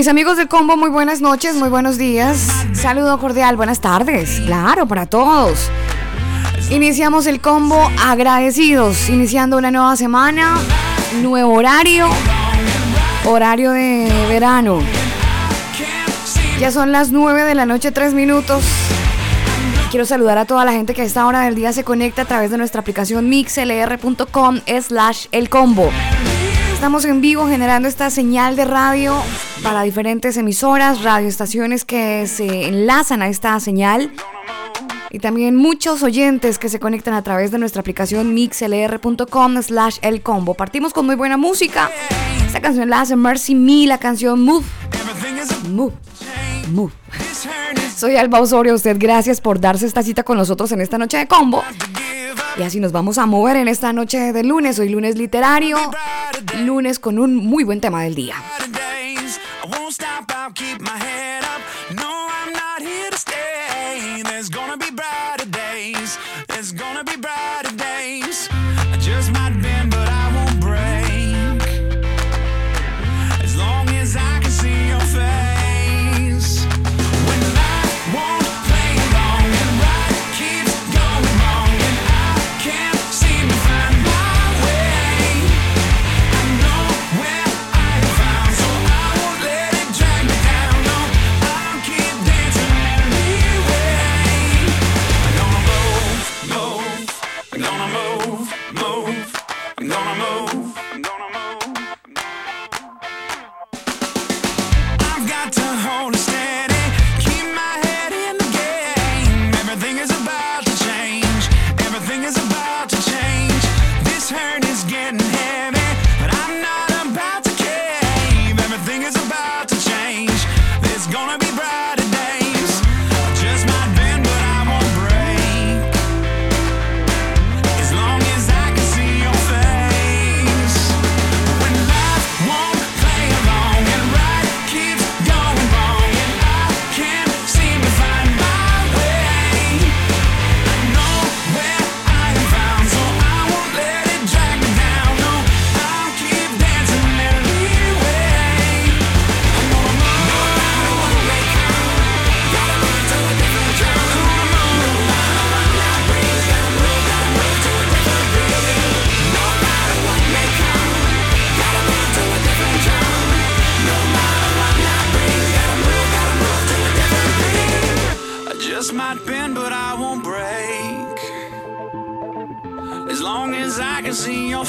Mis amigos del combo, muy buenas noches, muy buenos días. Saludo cordial, buenas tardes. Claro, para todos. Iniciamos el combo agradecidos, iniciando una nueva semana, nuevo horario, horario de verano. Ya son las 9 de la noche, 3 minutos. Quiero saludar a toda la gente que a esta hora del día se conecta a través de nuestra aplicación mixlr.com slash el combo. Estamos en vivo generando esta señal de radio para diferentes emisoras, radioestaciones que se enlazan a esta señal. Y también muchos oyentes que se conectan a través de nuestra aplicación mixlr.com slash el combo. Partimos con muy buena música. Esta canción la hace Mercy Me, la canción Move. Move. Move. Soy Alba Osorio, usted gracias por darse esta cita con nosotros en esta noche de combo. Y así nos vamos a mover en esta noche de lunes. Hoy lunes literario, lunes con un muy buen tema del día.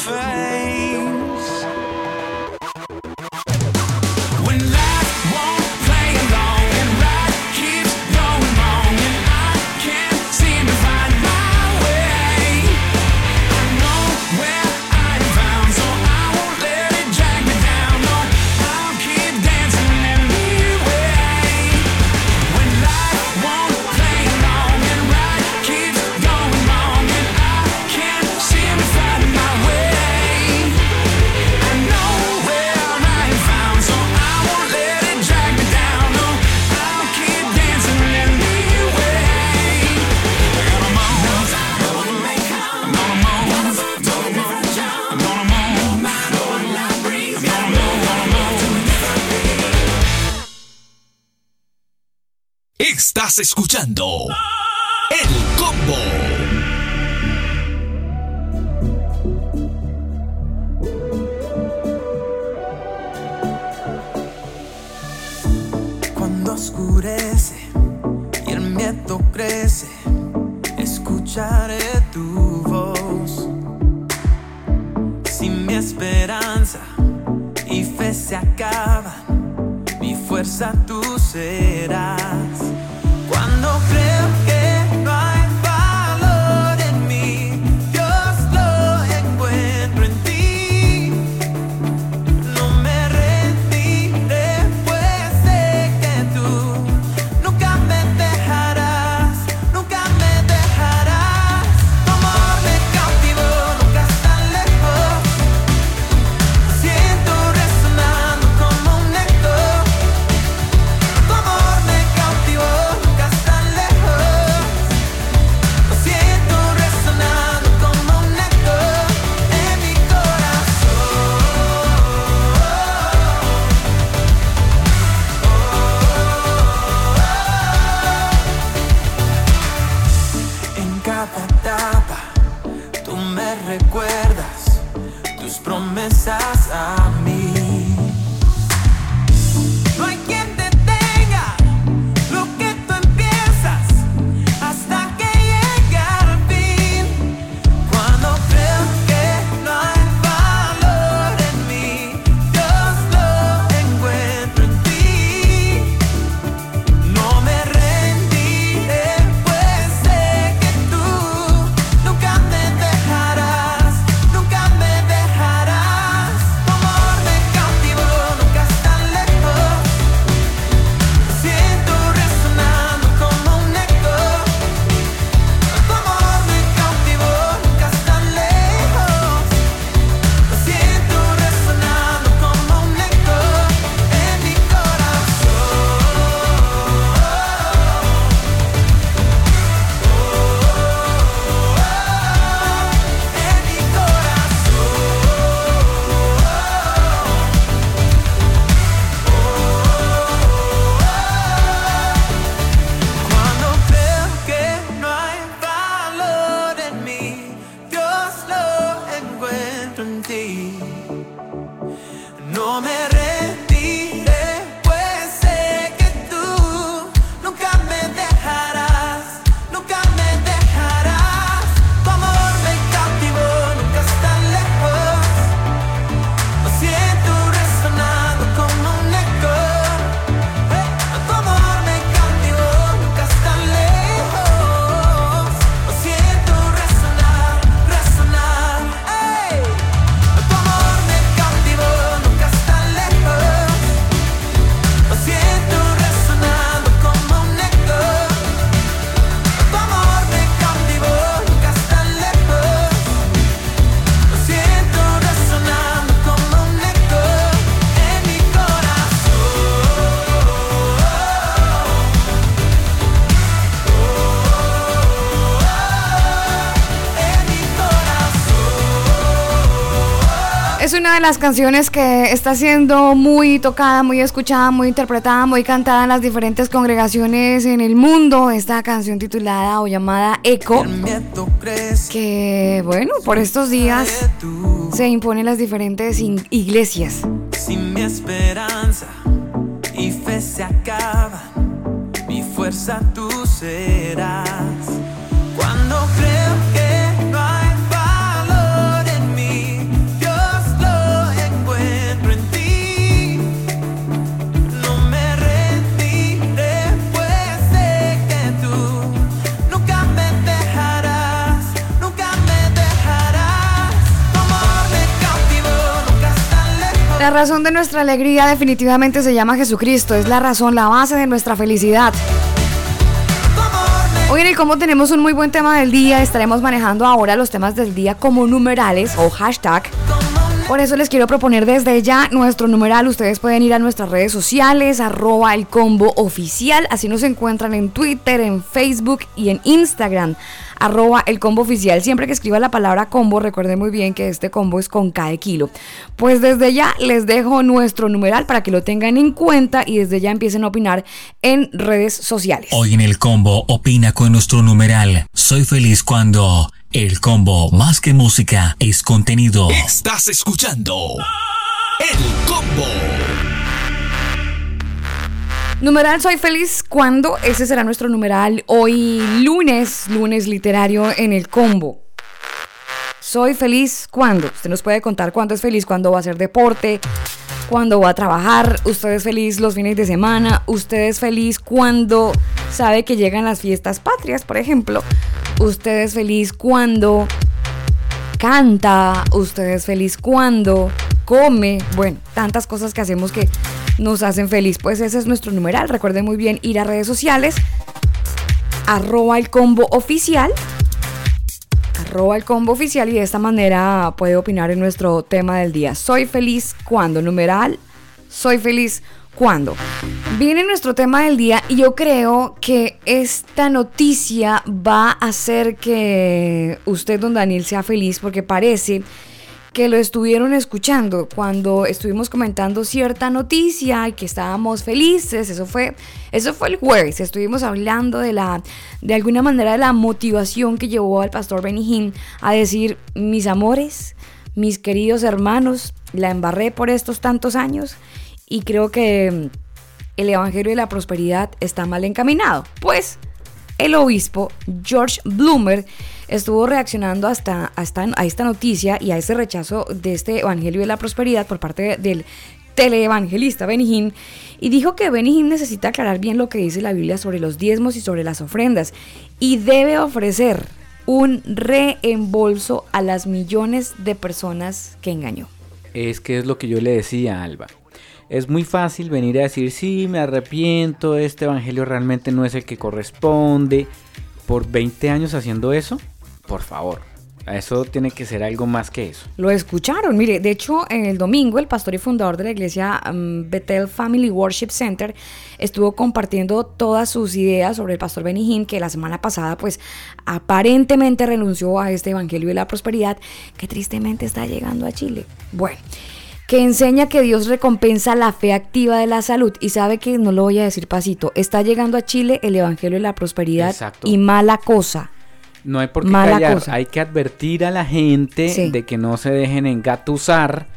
fade Escuchando el Las canciones que está siendo muy tocada, muy escuchada, muy interpretada, muy cantada en las diferentes congregaciones en el mundo. Esta canción titulada o llamada Eco, que bueno, por estos días se impone en las diferentes iglesias. Sin mi esperanza y fe se acaba, mi fuerza tú serás. La razón de nuestra alegría definitivamente se llama Jesucristo, es la razón, la base de nuestra felicidad. Hoy en el Combo tenemos un muy buen tema del día, estaremos manejando ahora los temas del día como numerales o hashtag. Por eso les quiero proponer desde ya nuestro numeral. Ustedes pueden ir a nuestras redes sociales, arroba el combo oficial. Así nos encuentran en Twitter, en Facebook y en Instagram arroba el combo oficial. Siempre que escriba la palabra combo, recuerden muy bien que este combo es con cada kilo. Pues desde ya les dejo nuestro numeral para que lo tengan en cuenta y desde ya empiecen a opinar en redes sociales. Hoy en el combo opina con nuestro numeral. Soy feliz cuando el combo más que música es contenido. Estás escuchando El Combo. Numeral Soy feliz cuando, ese será nuestro numeral hoy lunes, lunes literario en el combo. Soy feliz cuando, usted nos puede contar cuándo es feliz, cuándo va a hacer deporte, cuándo va a trabajar, usted es feliz los fines de semana, usted es feliz cuando sabe que llegan las fiestas patrias, por ejemplo, usted es feliz cuando canta, usted es feliz cuando come, bueno, tantas cosas que hacemos que nos hacen feliz. Pues ese es nuestro numeral. Recuerden muy bien ir a redes sociales, arroba el combo oficial, arroba el combo oficial y de esta manera puede opinar en nuestro tema del día. Soy feliz cuando, numeral, soy feliz cuando. Viene nuestro tema del día y yo creo que esta noticia va a hacer que usted, don Daniel, sea feliz porque parece que lo estuvieron escuchando cuando estuvimos comentando cierta noticia y que estábamos felices. Eso fue, eso fue el jueves. Estuvimos hablando de la, de alguna manera, de la motivación que llevó al pastor Benny a decir, mis amores, mis queridos hermanos, la embarré por estos tantos años y creo que el Evangelio de la Prosperidad está mal encaminado. Pues el obispo George Bloomer estuvo reaccionando hasta, hasta a esta noticia y a ese rechazo de este Evangelio de la Prosperidad por parte del teleevangelista Benny y dijo que Benny necesita aclarar bien lo que dice la Biblia sobre los diezmos y sobre las ofrendas y debe ofrecer un reembolso a las millones de personas que engañó. Es que es lo que yo le decía a Alba. Es muy fácil venir a decir, sí, me arrepiento, este evangelio realmente no es el que corresponde. Por 20 años haciendo eso, por favor. Eso tiene que ser algo más que eso. Lo escucharon. Mire, de hecho, el domingo el pastor y fundador de la iglesia um, Bethel Family Worship Center estuvo compartiendo todas sus ideas sobre el pastor Benny que la semana pasada, pues, aparentemente renunció a este evangelio de la prosperidad que tristemente está llegando a Chile. Bueno que enseña que Dios recompensa la fe activa de la salud. Y sabe que no lo voy a decir pasito. Está llegando a Chile el Evangelio de la Prosperidad Exacto. y mala cosa. No hay por qué Mala callar. cosa. Hay que advertir a la gente Sí. de que no se dejen engatusar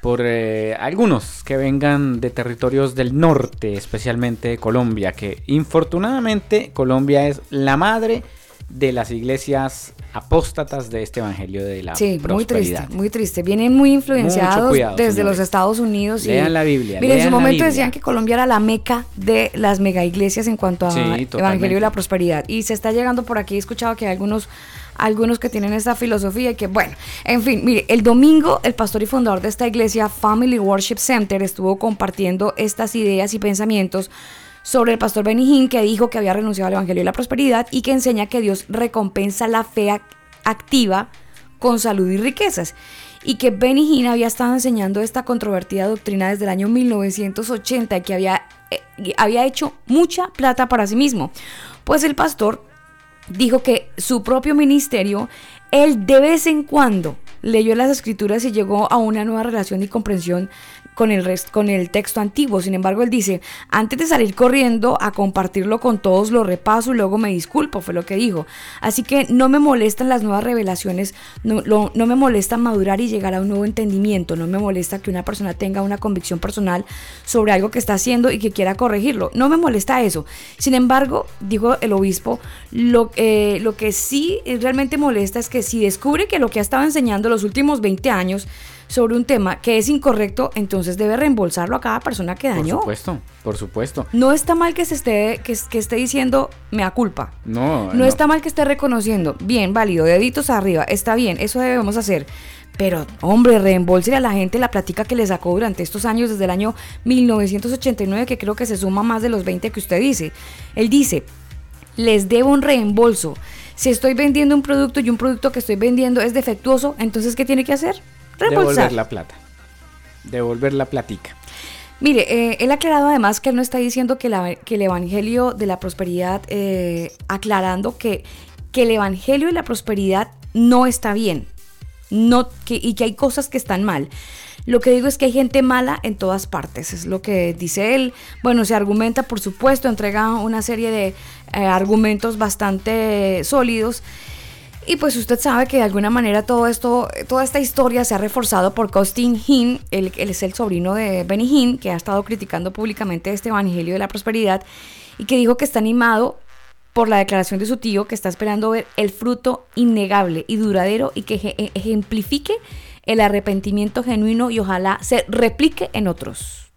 por eh, algunos que vengan de territorios del norte, especialmente de Colombia, que infortunadamente Colombia es la madre de las iglesias apóstatas de este evangelio de la Sí, muy prosperidad. triste, muy triste. Vienen muy influenciados cuidado, desde señores. los Estados Unidos. y- Lean la Biblia, Mire, en su momento decían que Colombia era la meca de las mega iglesias en cuanto a Sí, Evangelio de la Prosperidad. Y se está llegando por aquí. He escuchado que hay algunos, algunos que tienen esta filosofía y que, bueno, en fin, mire, el domingo el pastor y fundador de esta iglesia, Family Worship Center, estuvo compartiendo estas ideas y pensamientos sobre el pastor Benny Hinn, que dijo que había renunciado al Evangelio de la Prosperidad y que enseña que Dios recompensa la fe ac- activa con salud y riquezas. Y que Benny había estado enseñando esta controvertida doctrina desde el año 1980 y que había, eh, había hecho mucha plata para sí mismo. Pues el pastor dijo que su propio ministerio, él de vez en cuando leyó las escrituras y llegó a una nueva relación y comprensión con el, texto antiguo. Sin embargo, él dice, antes de salir corriendo a compartirlo con todos, lo repaso y luego me disculpo, fue lo que dijo. Así que no me molestan las nuevas revelaciones, no, no me molesta madurar y llegar a un nuevo entendimiento, no me molesta que una persona tenga una convicción personal sobre algo que está haciendo y que quiera corregirlo, no me molesta eso. Sin embargo, dijo el obispo, lo, eh, lo que sí realmente molesta es que si descubre que lo que ha estado enseñando los últimos 20 años, sobre un tema que es incorrecto, entonces debe reembolsarlo a cada persona que dañó. Por supuesto, por supuesto. No está mal que se esté, que, que esté diciendo me da culpa. No, no. está mal que esté reconociendo. Bien, válido, deditos arriba, está bien, eso debemos hacer. Pero, hombre, reembolse a la gente la plática que le sacó durante estos años, desde el año 1989, que creo que se suma más de los 20 que usted dice. Él dice, les debo un reembolso. Si estoy vendiendo un producto y un producto que estoy vendiendo es defectuoso, entonces, ¿qué tiene que hacer? Devolver la plata. Devolver la platica. Mire, eh, él ha aclarado además que él no está diciendo que, que el Evangelio de la Prosperidad, eh, aclarando que, que el Evangelio de la Prosperidad no está bien no, que, y que hay cosas que están mal. Lo que digo es que hay gente mala en todas partes, es lo que dice él. Bueno, se argumenta, por supuesto, entrega una serie de eh, argumentos bastante sólidos y pues usted sabe que de alguna manera todo esto, toda esta historia se ha reforzado por Costin Hinn, él, es el sobrino de Benny Hinn, que ha estado criticando públicamente este Evangelio de la Prosperidad y que dijo que está animado por la declaración de su tío, que está esperando ver el fruto innegable y duradero y que e, ejemplifique el arrepentimiento genuino y ojalá se replique en otros.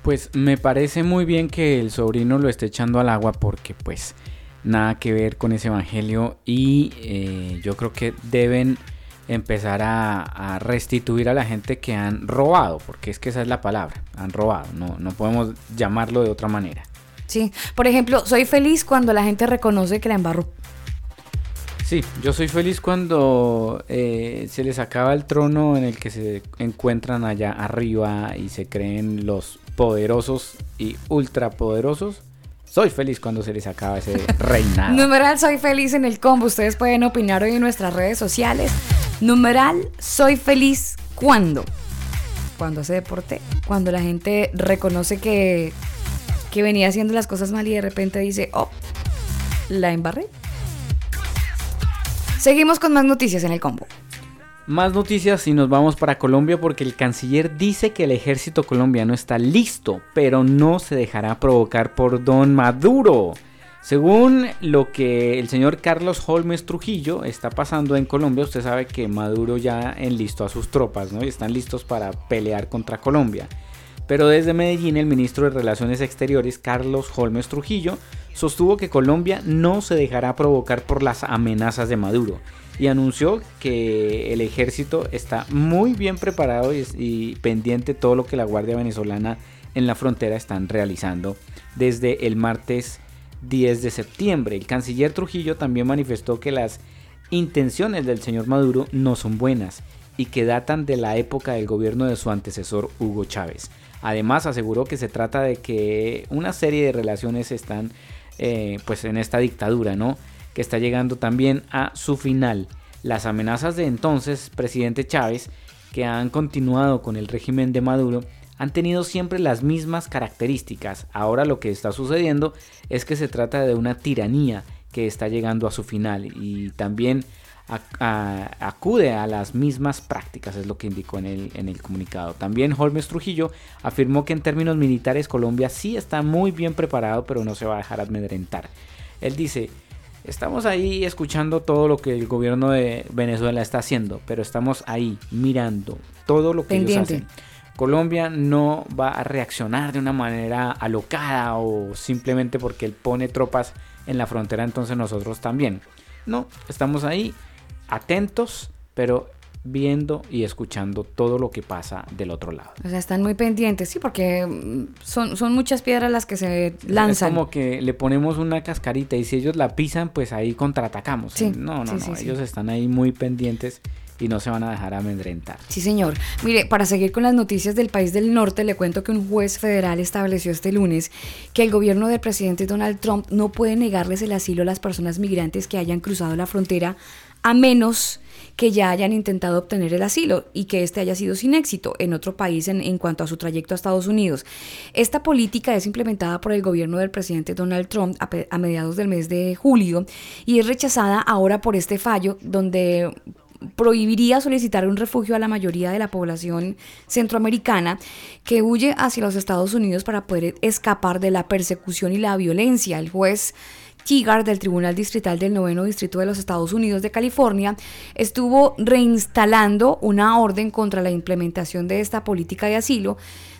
Pues me parece muy bien que el sobrino lo esté echando al agua porque pues nada que ver con ese evangelio y eh, yo creo que deben empezar a, restituir a la gente que han robado, porque es que esa es la palabra, han robado, no, no podemos llamarlo de otra manera. Sí, por ejemplo, soy feliz cuando la gente reconoce que la embarró. Sí, yo soy feliz cuando eh, se les acaba el trono en el que se encuentran allá arriba y se creen los poderosos y ultrapoderosos soy feliz cuando se les acaba ese reinado. Numeral soy feliz en el combo. Ustedes pueden opinar hoy en nuestras redes sociales. Numeral soy feliz cuando. Cuando hace deporte. Cuando la gente reconoce que, que venía haciendo las cosas mal y de repente dice, oh, la embarré. Seguimos con más noticias en el combo. Más noticias y nos vamos para Colombia porque el canciller dice que el ejército colombiano está listo, pero no se dejará provocar por Don Maduro. Según lo que el señor Carlos Holmes Trujillo está pasando en Colombia, usted sabe que Maduro ya enlistó a sus tropas, ¿no? Y están listos para pelear contra Colombia. Pero desde Medellín el ministro de Relaciones Exteriores, Carlos Holmes Trujillo, sostuvo que Colombia no se dejará provocar por las amenazas de Maduro y anunció que el ejército está muy bien preparado y, pendiente todo lo que la Guardia Venezolana en la frontera están realizando desde el martes 10 de septiembre. El canciller Trujillo también manifestó que las intenciones del señor Maduro no son buenas y que datan de la época del gobierno de su antecesor Hugo Chávez. Además aseguró que se trata de que una serie de relaciones están eh, pues en esta dictadura, ¿no? Que está llegando también a su final. Las amenazas de entonces presidente Chávez, que han continuado con el régimen de Maduro, han tenido siempre las mismas características. Ahora lo que está sucediendo es que se trata de una tiranía que está llegando a su final y también acude a las mismas prácticas, es lo que indicó en el, en el comunicado. También Holmes Trujillo afirmó que en términos militares Colombia sí está muy bien preparado, pero no se va a dejar amedrentar. Él dice, Estamos ahí escuchando todo lo que el gobierno de Venezuela está haciendo, pero estamos ahí mirando todo lo que ellos hacen. Colombia no va a reaccionar de una manera alocada o simplemente porque él pone tropas en la frontera, entonces nosotros también. No, estamos ahí atentos, pero viendo y escuchando todo lo que pasa del otro lado. O sea, están muy pendientes, sí, porque mm, son, son muchas piedras las que se lanzan. Es como que le ponemos una cascarita y si ellos la pisan, pues ahí contraatacamos. no, no, no, ellos están ahí muy pendientes y no se van a dejar amedrentar. Sí, señor. Mire, para seguir con las noticias del país del norte, le cuento que un juez federal estableció este lunes que el gobierno del presidente Donald Trump no puede negarles el asilo a las personas migrantes que hayan cruzado la frontera a menos que ya hayan intentado obtener el asilo y que este haya sido sin éxito en otro país en, en, cuanto a su trayecto a Estados Unidos. Esta política es implementada por el gobierno del presidente Donald Trump a, a mediados del mes de julio y es rechazada ahora por este fallo donde prohibiría solicitar un refugio a la mayoría de la población centroamericana que huye hacia los Estados Unidos para poder escapar de la persecución y la violencia. El juez Tigar del Tribunal Distrital del Noveno Distrito de los Estados Unidos de California estuvo reinstalando una orden contra la implementación de esta política de asilo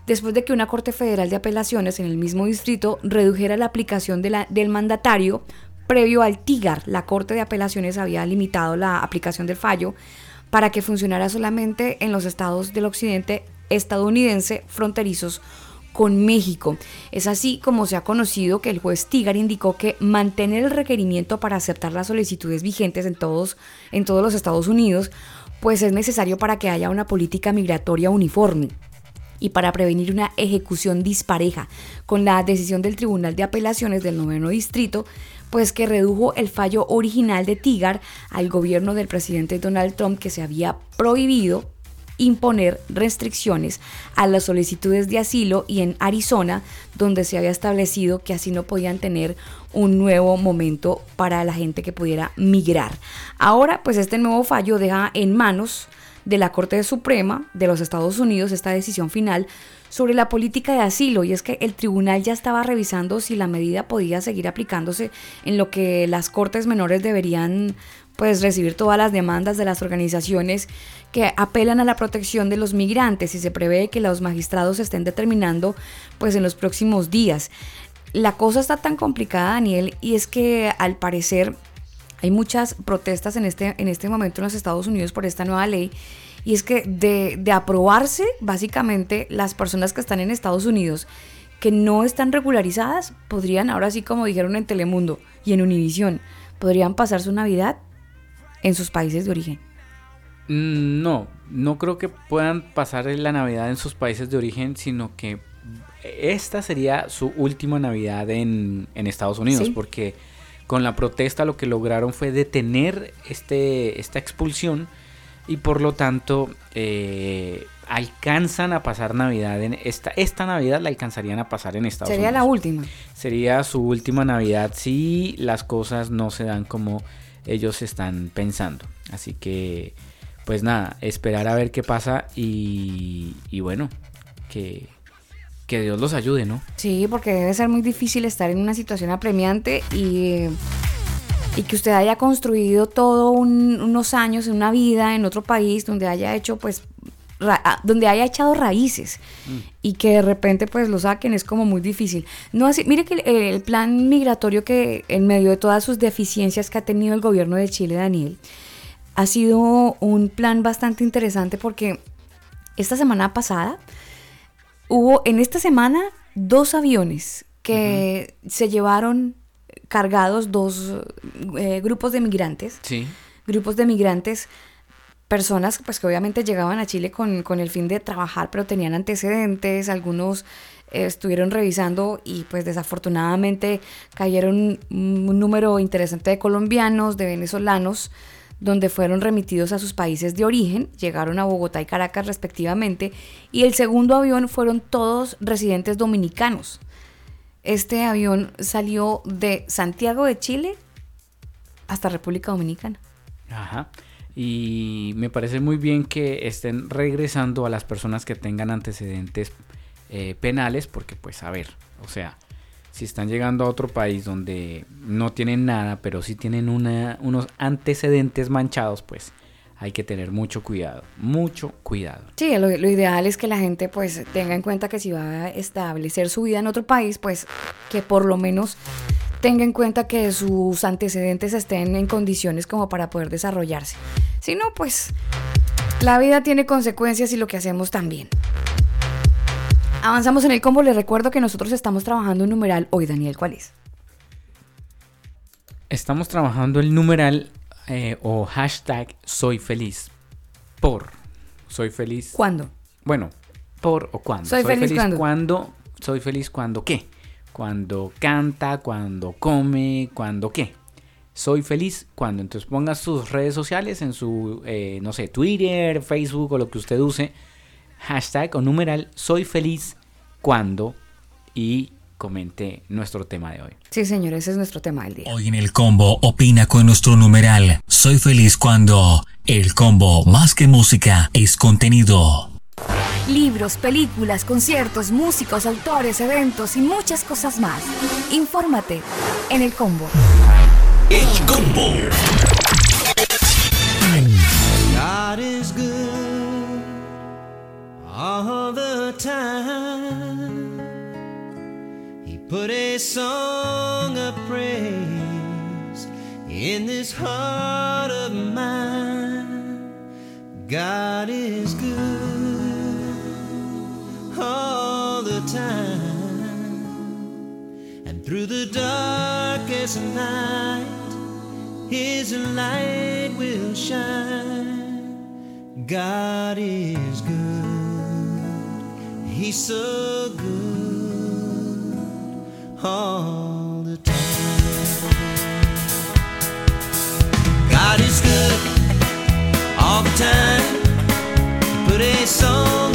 después de que una Corte Federal de Apelaciones en el mismo distrito redujera la aplicación del mandatario previo al TIGAR. La Corte de Apelaciones había limitado la aplicación del fallo para que funcionara solamente en los estados del occidente estadounidense fronterizos con México. Es así como se ha conocido que el juez Tigar indicó que mantener el requerimiento para aceptar las solicitudes vigentes en todos, en todos los Estados Unidos, pues es necesario para que haya una política migratoria uniforme y para prevenir una ejecución dispareja, con la decisión del Tribunal de Apelaciones del Noveno Distrito, pues que redujo el fallo original de Tigar al gobierno del presidente Donald Trump que se había prohibido imponer restricciones a las solicitudes de asilo y en Arizona, donde se había establecido que así no podían tener un nuevo momento para la gente que pudiera migrar. Ahora, pues este nuevo fallo deja en manos de la Corte Suprema de los Estados Unidos esta decisión final sobre la política de asilo y es que el tribunal ya estaba revisando si la medida podía seguir aplicándose en lo que las cortes menores deberían pues recibir todas las demandas de las organizaciones que apelan a la protección de los migrantes y se prevé que los magistrados estén determinando pues en los próximos días. La cosa está tan complicada, Daniel, y es que al parecer hay muchas protestas en este, en este momento en los Estados Unidos por esta nueva ley. Y es que de, de aprobarse, básicamente, las personas que están en Estados Unidos que no están regularizadas podrían, ahora sí como dijeron en Telemundo y en Univisión, podrían pasar su Navidad en sus países de origen. Mm, No, no creo que puedan pasar la Navidad en sus países de origen, sino que esta sería su última Navidad en, en Estados Unidos, Sí. porque con la protesta lo que lograron fue detener este, esta expulsión y por lo tanto eh, alcanzan a pasar Navidad en esta, esta Navidad la alcanzarían a pasar en Estados Sería Unidos. la última. Sería su última Navidad si las cosas no se dan como ellos están pensando. Así que, pues nada, esperar a ver qué pasa y, y bueno, que, que Dios los ayude, ¿no? Sí, porque debe ser muy difícil estar en una situación apremiante y, y que usted haya construido todo un- unos años, una vida en otro país donde haya hecho, pues, donde haya echado raíces y que de repente, pues, lo saquen es como muy difícil. No así, mire que el, el plan migratorio que en medio de todas sus deficiencias que ha tenido el gobierno de Chile, Daniel, ha sido un plan bastante interesante porque esta semana pasada hubo en esta semana dos aviones que se llevaron cargados dos eh, grupos de migrantes, Sí. grupos de migrantes, personas pues que obviamente llegaban a Chile con, con el fin de trabajar, pero tenían antecedentes, algunos eh, estuvieron revisando y pues desafortunadamente cayeron un, número interesante de colombianos, de venezolanos, donde fueron remitidos a sus países de origen, llegaron a Bogotá y Caracas respectivamente, y el segundo avión fueron todos residentes dominicanos. Este avión salió de Santiago de Chile hasta República Dominicana. Ajá. Y me parece muy bien que estén regresando a las personas que tengan antecedentes eh, penales, porque pues a ver, o sea, si están llegando a otro país donde no tienen nada, pero sí tienen una, unos antecedentes manchados, pues hay que tener mucho cuidado, mucho cuidado. Sí, lo, lo ideal es que la gente pues tenga en cuenta que si va a establecer su vida en otro país, pues que por lo menos tenga en cuenta que sus antecedentes estén en condiciones como para poder desarrollarse. Si no, pues la vida tiene consecuencias y lo que hacemos también. Avanzamos en el combo, les recuerdo que nosotros estamos trabajando un numeral hoy, Daniel, ¿cuál es? Estamos trabajando el numeral eh, o hashtag soy feliz por soy feliz. ¿Cuándo? Bueno, por o cuándo. Soy, feliz, cuando. cuando. Soy feliz cuando qué cuando canta, cuando come, cuando qué. Soy feliz cuando. Entonces ponga sus redes sociales en su, eh, no sé, Twitter, Facebook o lo que usted use. Hashtag o numeral soy feliz cuando y comente nuestro tema de hoy. Sí, señor, ese es nuestro tema del día. Hoy en el combo opina con nuestro numeral. Soy feliz cuando el combo más que música es contenido. Libros, películas, conciertos, músicos, autores, eventos y muchas cosas más. Infórmate en el combo. El combo. God is good all the time. He put a song of praise in this heart of mine. God is good. Through the darkest night, His light will shine. God is good, He's so good all the time. God is good all the time. Put a song.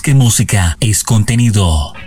que música, es contenido.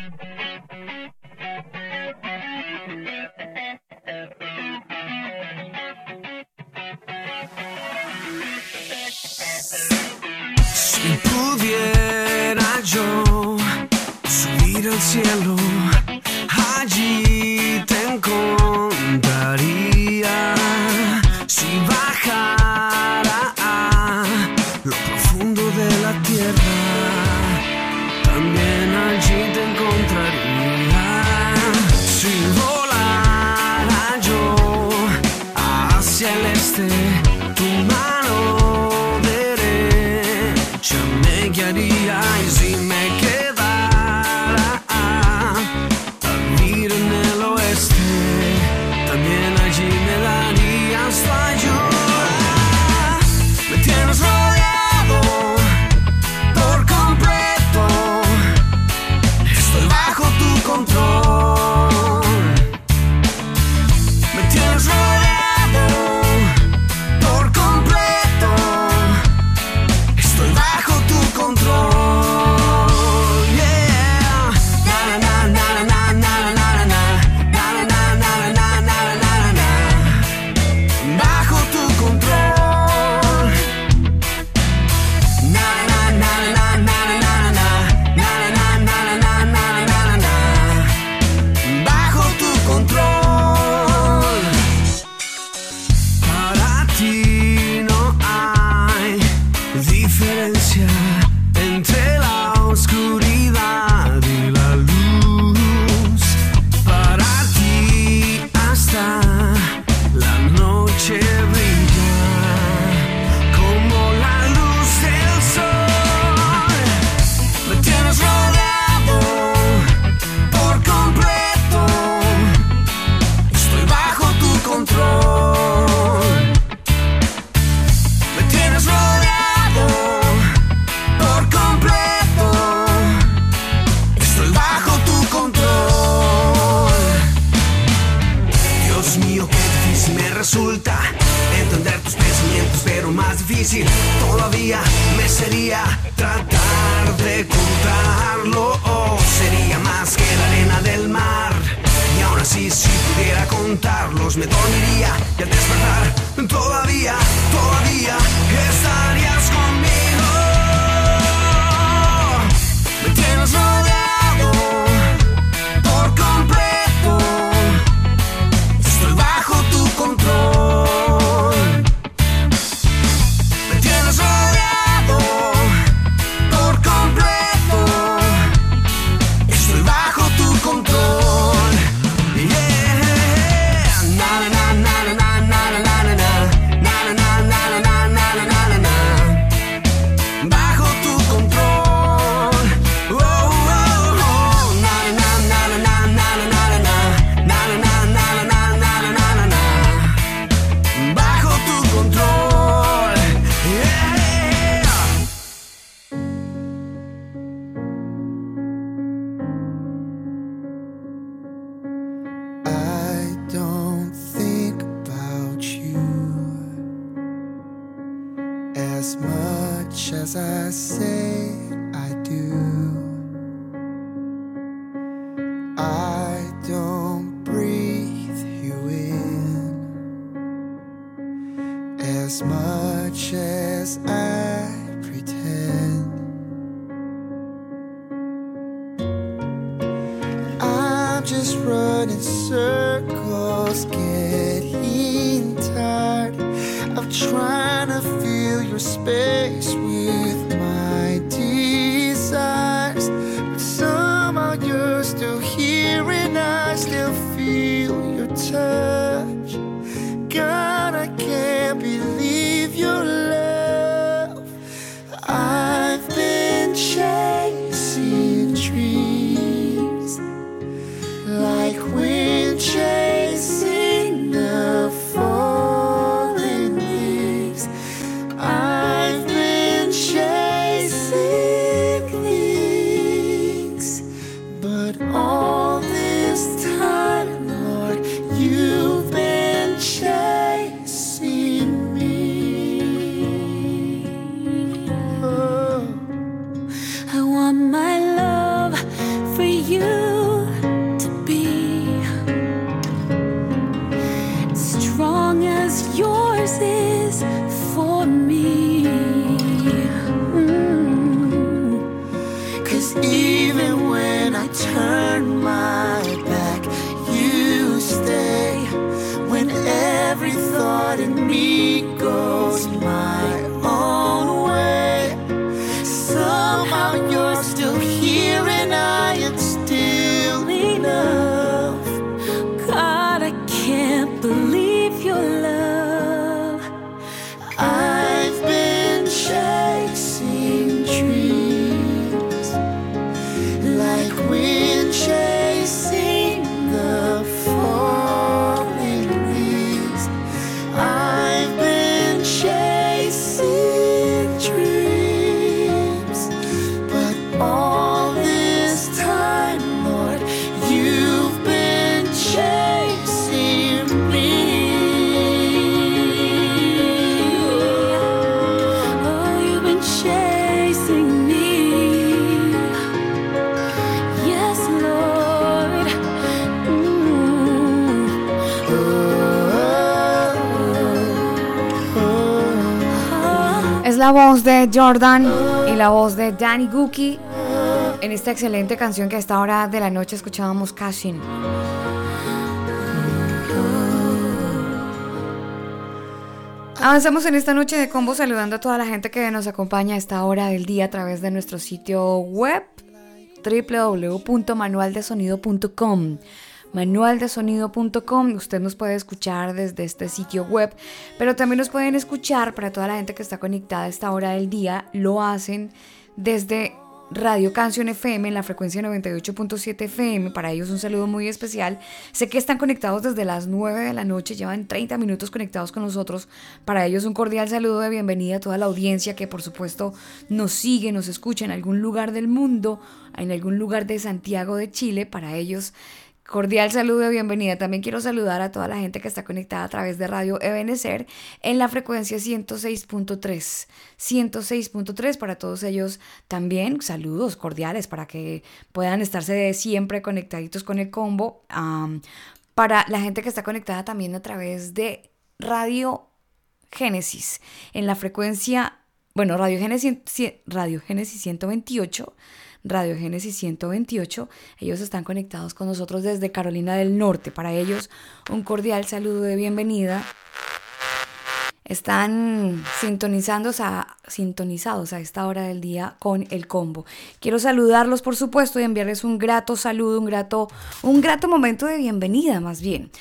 La voz de Jordan y la voz de Danny Gookie en esta excelente canción que a esta hora de la noche escuchábamos Cashin. Avanzamos en esta noche de combo saludando a toda la gente que nos acompaña a esta hora del día a través de nuestro sitio web www.manualdesonido.com manualdesonido.com usted nos puede escuchar desde este sitio web pero también nos pueden escuchar para toda la gente que está conectada a esta hora del día lo hacen desde Radio Canción FM en la frecuencia 98.7 FM. Para ellos un saludo muy especial. Sé que están conectados desde las 9 de la noche, llevan 30 minutos conectados con nosotros. Para ellos un cordial saludo de bienvenida a toda la audiencia que por supuesto nos sigue, nos escucha en algún lugar del mundo, en algún lugar de Santiago de Chile. Para ellos Cordial saludo de bienvenida. También quiero saludar a toda la gente que está conectada a través de Radio Ebenecer en la frecuencia 106.3. 106.3 para todos ellos también. Saludos cordiales para que puedan estarse de siempre conectaditos con el combo. Para la gente que está conectada también a través de Radio Génesis en la frecuencia, bueno, Radio Génesis, Radio Génesis 128. Radio Génesis 128. Ellos están conectados con nosotros desde Carolina del Norte. Para ellos, un cordial saludo de bienvenida están sintonizándose a, sintonizados a esta hora del día con el combo. Quiero saludarlos, por supuesto, y enviarles un grato saludo, un grato, un grato momento de bienvenida, más bien.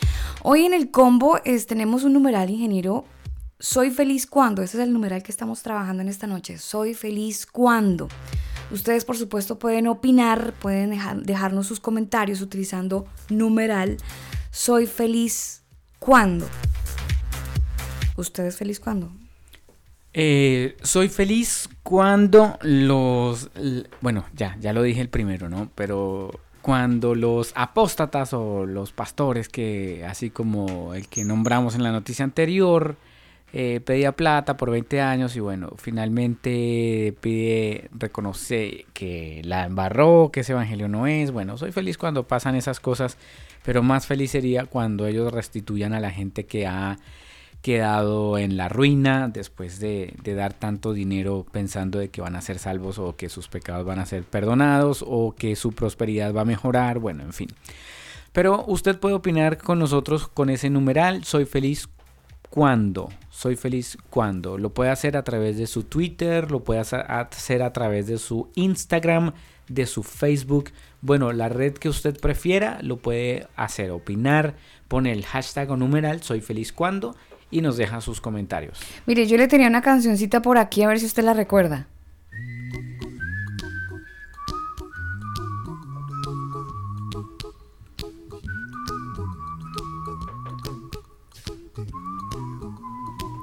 Hoy en el combo es, tenemos un numeral, ingeniero. Soy feliz cuando, ese es el numeral que estamos trabajando en esta noche. Soy feliz cuando. Ustedes, por supuesto, pueden opinar, pueden dejarnos sus comentarios utilizando numeral. Soy feliz cuando. ¿Usted es feliz cuando? Eh, soy feliz cuando los... Bueno, ya, ya lo dije el primero, ¿no? Pero cuando los apóstatas o los pastores, que así como el que nombramos en la noticia anterior, eh, pedía plata por 20 años y bueno, finalmente pide, reconoce que la embarró, que ese evangelio no es. Bueno, soy feliz cuando pasan esas cosas, pero más feliz sería cuando ellos restituyan a la gente que ha quedado en la ruina después de, dar tanto dinero pensando de que van a ser salvos o que sus pecados van a ser perdonados o que su prosperidad va a mejorar, bueno, en fin. Pero usted puede opinar con nosotros con ese numeral, soy feliz cuando, soy feliz cuando. Lo puede hacer a través de su Twitter, lo puede hacer a través de su Instagram, de su Facebook. Bueno, la red que usted prefiera lo puede hacer, opinar, pone el hashtag o numeral, soy feliz cuando y nos deja sus comentarios. Mire, yo le tenía una cancioncita por aquí, a ver si usted la recuerda.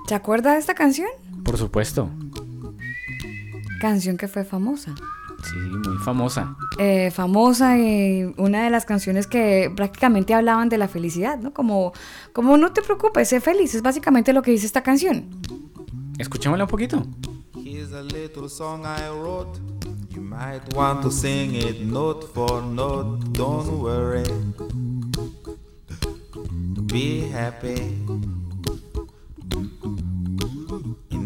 ¿Se acuerda de esta canción? Por supuesto. Canción que fue famosa. Sí, muy famosa. Eh, famosa y una de las canciones que prácticamente hablaban de la felicidad, ¿no? Como, como no te preocupes, sé feliz, es básicamente lo que dice esta canción. Escuchémosla un poquito. Here's a little song I wrote. You might want to sing it note for note. Don't worry. Be happy.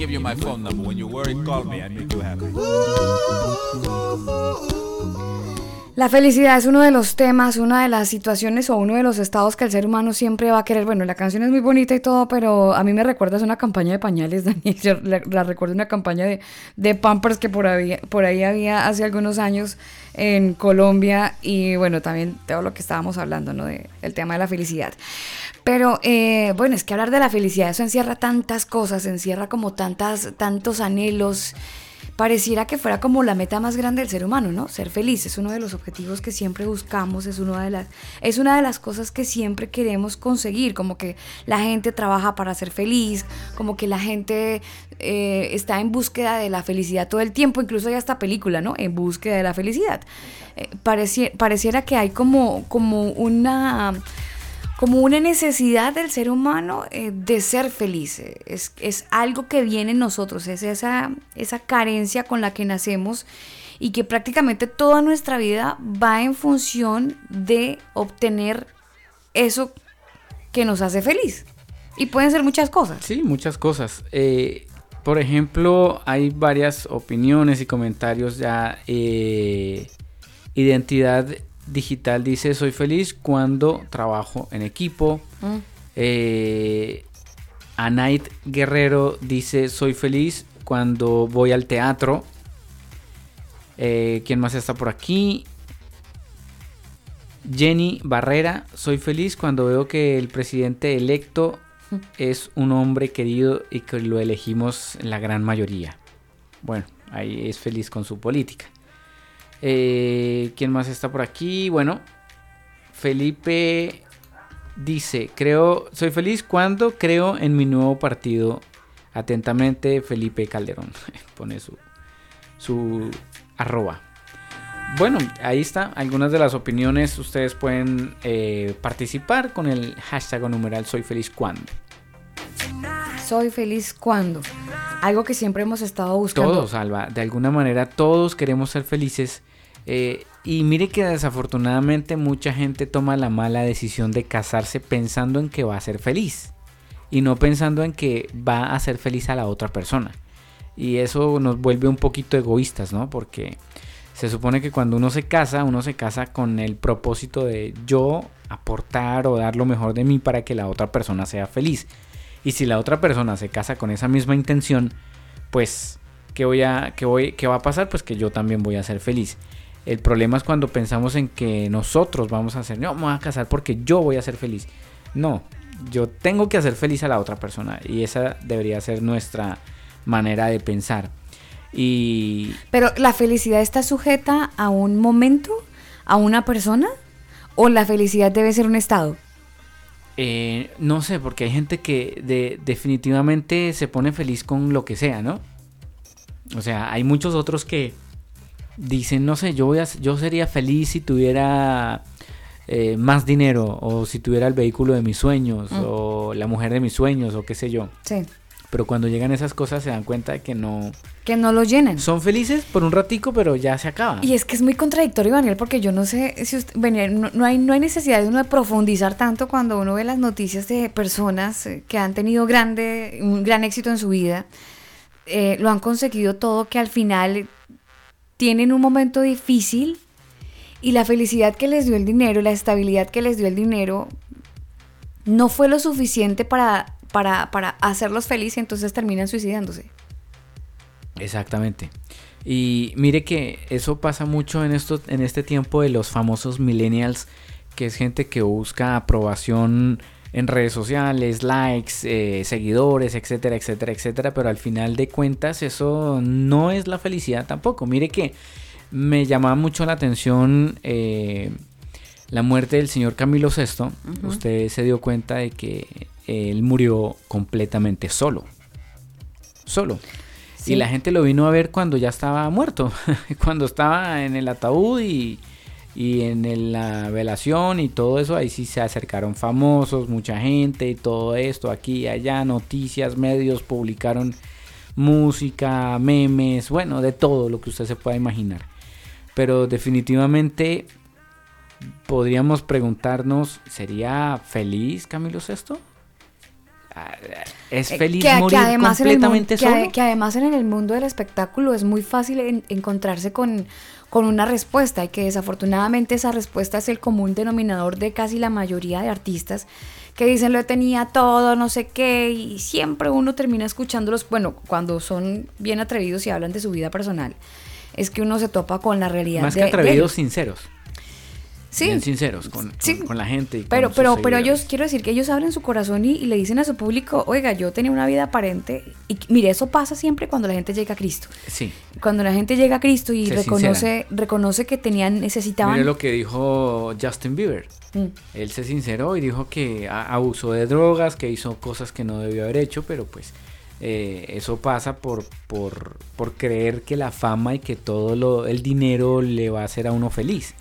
Give you my phone number. When you worry, call me. I make you happy. La felicidad es uno de los temas, una de las situaciones o uno de los estados que el ser humano siempre va a querer. Bueno, la canción es muy bonita y todo, pero a mí me recuerda es una campaña de pañales, Daniel. La recuerdo una campaña de, de Pampers que por ahí, por ahí había hace algunos años en Colombia y bueno, también todo lo que estábamos hablando, ¿no? De, el tema de la felicidad. Pero eh, bueno, es que hablar de la felicidad, eso encierra tantas cosas, encierra como tantas, tantos anhelos pareciera que fuera como la meta más grande del ser humano, ¿no? Ser feliz es uno de los objetivos que siempre buscamos, es, una de las, es una de las cosas que siempre queremos conseguir, como que la gente trabaja para ser feliz, como que la gente eh, está en búsqueda de la felicidad todo el tiempo, incluso hay esta película, ¿no? En búsqueda de la felicidad. Eh, pareci- pareciera que hay como, como una como una necesidad del ser humano eh, de ser feliz. Es, es algo que viene en nosotros, es esa, esa carencia con la que nacemos y que prácticamente toda nuestra vida va en función de obtener eso que nos hace feliz. Y pueden ser muchas cosas. Sí, muchas cosas. Eh, por ejemplo, hay varias opiniones y comentarios ya. eh, identidad digital dice, soy feliz cuando trabajo en equipo. Mm. Eh, Anait Guerrero dice, soy feliz cuando voy al teatro. Eh, ¿Quién más está por aquí? Jenny Barrera, soy feliz cuando veo que el presidente electo es un hombre querido y que lo elegimos en la gran mayoría. Bueno, ahí es feliz con su política. Eh, ¿Quién más está por aquí? Bueno, Felipe dice, creo, soy feliz cuando creo en mi nuevo partido. Atentamente, Felipe Calderón. Pone su, su arroba. Bueno, ahí está. Algunas de las opiniones. Ustedes pueden eh, participar con el hashtag numeral soy feliz cuando. Soy feliz cuando. Algo que siempre hemos estado buscando. Todos, Alba. De alguna manera todos queremos ser felices. eh, y mire que desafortunadamente mucha gente toma la mala decisión de casarse pensando en que va a ser feliz. Y no pensando en que va a hacer feliz a la otra persona. Y eso nos vuelve un poquito egoístas, ¿no? Porque se supone que cuando uno se casa, uno se casa con el propósito de yo aportar o dar lo mejor de mí para que la otra persona sea feliz. Y si la otra persona se casa con esa misma intención, pues, ¿qué, voy a, qué, voy, ¿qué va a pasar? Pues que yo también voy a ser feliz. El problema es cuando pensamos en que nosotros vamos a hacer, no, me voy a casar porque yo voy a ser feliz. No, yo tengo que hacer feliz a la otra persona y esa debería ser nuestra manera de pensar. Y Pero la felicidad está sujeta a un momento, a una persona, o la felicidad debe ser un estado. Eh, no sé, porque hay gente que de- definitivamente se pone feliz con lo que sea, ¿no? O sea, hay muchos otros que dicen, no sé, yo, voy a, yo sería feliz si tuviera eh, más dinero, o si tuviera el vehículo de mis sueños, Mm. o la mujer de mis sueños, o qué sé yo. Sí. Pero cuando llegan esas cosas se dan cuenta de que no... Que no lo llenen. Son felices por un ratico, pero ya se acaba. Y es que es muy contradictorio, Daniel, porque yo no sé si usted, bueno, no, no hay, no hay necesidad de uno de profundizar tanto cuando uno ve las noticias de personas eh, que han tenido grande, un gran éxito en su vida, eh, lo han conseguido todo, que al final tienen un momento difícil y la felicidad que les dio el dinero, la estabilidad que les dio el dinero, no fue lo suficiente para, para, para hacerlos felices, entonces terminan suicidándose. Exactamente. Y mire que eso pasa mucho en, esto, en este tiempo de los famosos millennials, que es gente que busca aprobación en redes sociales, likes, eh, seguidores, etcétera, etcétera, etcétera, pero al final de cuentas eso no es la felicidad tampoco. Mire que me llamaba mucho la atención eh, la muerte del señor Camilo VI. Usted se dio cuenta de que él murió completamente solo. Solo. Sí. Y la gente lo vino a ver cuando ya estaba muerto, cuando estaba en el ataúd y, y en el- la velación y todo eso, ahí sí se acercaron famosos, mucha gente y todo esto, aquí y allá, noticias, medios publicaron música, memes, bueno, de todo lo que usted se pueda imaginar. Pero definitivamente podríamos preguntarnos, ¿sería feliz Camilo VI? ¿Es Eh, feliz que, que morir además en el mun- completamente que ade- solo? que además en el mundo del espectáculo es muy fácil en- encontrarse con, con una respuesta y que desafortunadamente esa respuesta es el común denominador de casi la mayoría de artistas que dicen lo tenía todo, no sé qué, y siempre uno termina escuchándolos, bueno, cuando son bien atrevidos y hablan de su vida personal, es que uno se topa con la realidad. Más de- que atrevidos, sinceros. Sí. Bien sinceros con, Sí. con- con la gente. y Pero, pero, pero ellos, quiero decir que ellos abren su corazón y, y le dicen a su público, oiga, yo tenía una vida aparente. Y mire, eso pasa siempre cuando la gente llega a Cristo. Sí. Cuando la gente llega a Cristo y Se reconoce, reconoce que tenían, necesitaban. Mire lo que dijo Justin Bieber. Mm. Él se sinceró y dijo que abusó de drogas, que hizo cosas que no debió haber hecho, pero pues eh, eso pasa por, por, por creer que la fama y que todo lo, el dinero le va a hacer a uno feliz.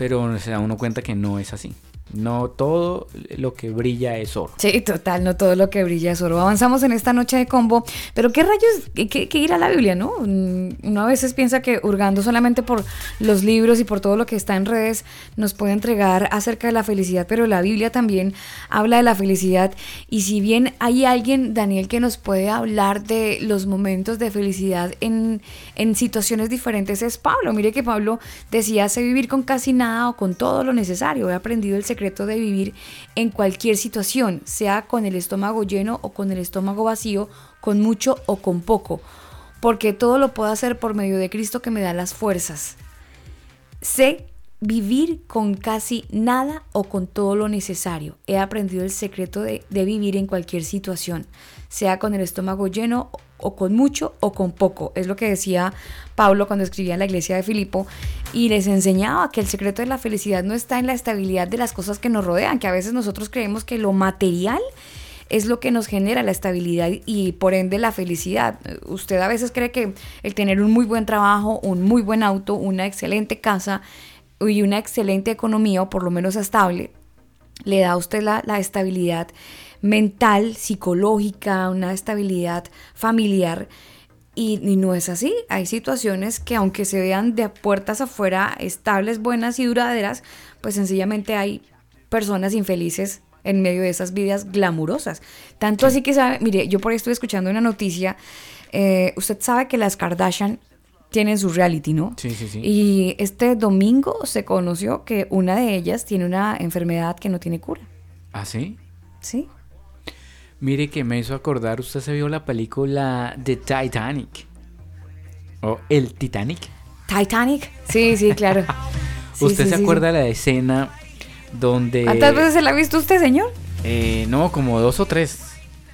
Pero se da uno cuenta que no es así. No todo lo que brilla es oro. Sí, total, no todo lo que brilla es oro. Avanzamos en esta noche de combo, pero qué rayos, qué, ir a la Biblia, ¿no? Mm, Uno a veces piensa que hurgando solamente por los libros y por todo lo que está en redes nos puede entregar acerca de la felicidad, pero la Biblia también habla de la felicidad. Y si bien hay alguien, Daniel, que nos puede hablar de los momentos de felicidad en, en situaciones diferentes, es Pablo. Mire que Pablo decía, sé vivir con casi nada o con todo lo necesario. He aprendido el secreto de vivir en cualquier situación, sea con el estómago lleno o con el estómago vacío, con mucho o con poco, porque todo lo puedo hacer por medio de Cristo que me da las fuerzas. Sé vivir con casi nada o con todo lo necesario. He aprendido el secreto de, de vivir en cualquier situación, sea con el estómago lleno o con mucho o con poco. Es lo que decía Pablo cuando escribía en la iglesia de Filipo y les enseñaba que el secreto de la felicidad no está en la estabilidad de las cosas que nos rodean, que a veces nosotros creemos que lo material es lo que nos genera la estabilidad y por ende la felicidad. Usted a veces cree que el tener un muy buen trabajo, un muy buen auto, una excelente casa y una excelente economía, o por lo menos estable, le da a usted la, la estabilidad mental, psicológica, una estabilidad familiar. Y, y no es así. Hay situaciones que aunque se vean de puertas afuera estables, buenas y duraderas, pues sencillamente hay personas infelices en medio de esas vidas glamurosas. Tanto así que sabe, mire, yo por ahí estuve escuchando una noticia, eh, usted sabe que las Kardashian tienen su reality, ¿no? Sí, sí, sí. Y este domingo se conoció que una de ellas tiene una enfermedad que no tiene cura. ¿Ah, sí? ¿Sí? Mire que me hizo acordar, usted se vio la película The Titanic. O El Titanic. Titanic. Sí, sí, claro. Sí, ¿Usted sí, se sí, acuerda de la escena donde... ¿Cuántas veces se la ha visto usted, señor? Eh, no, como dos o tres.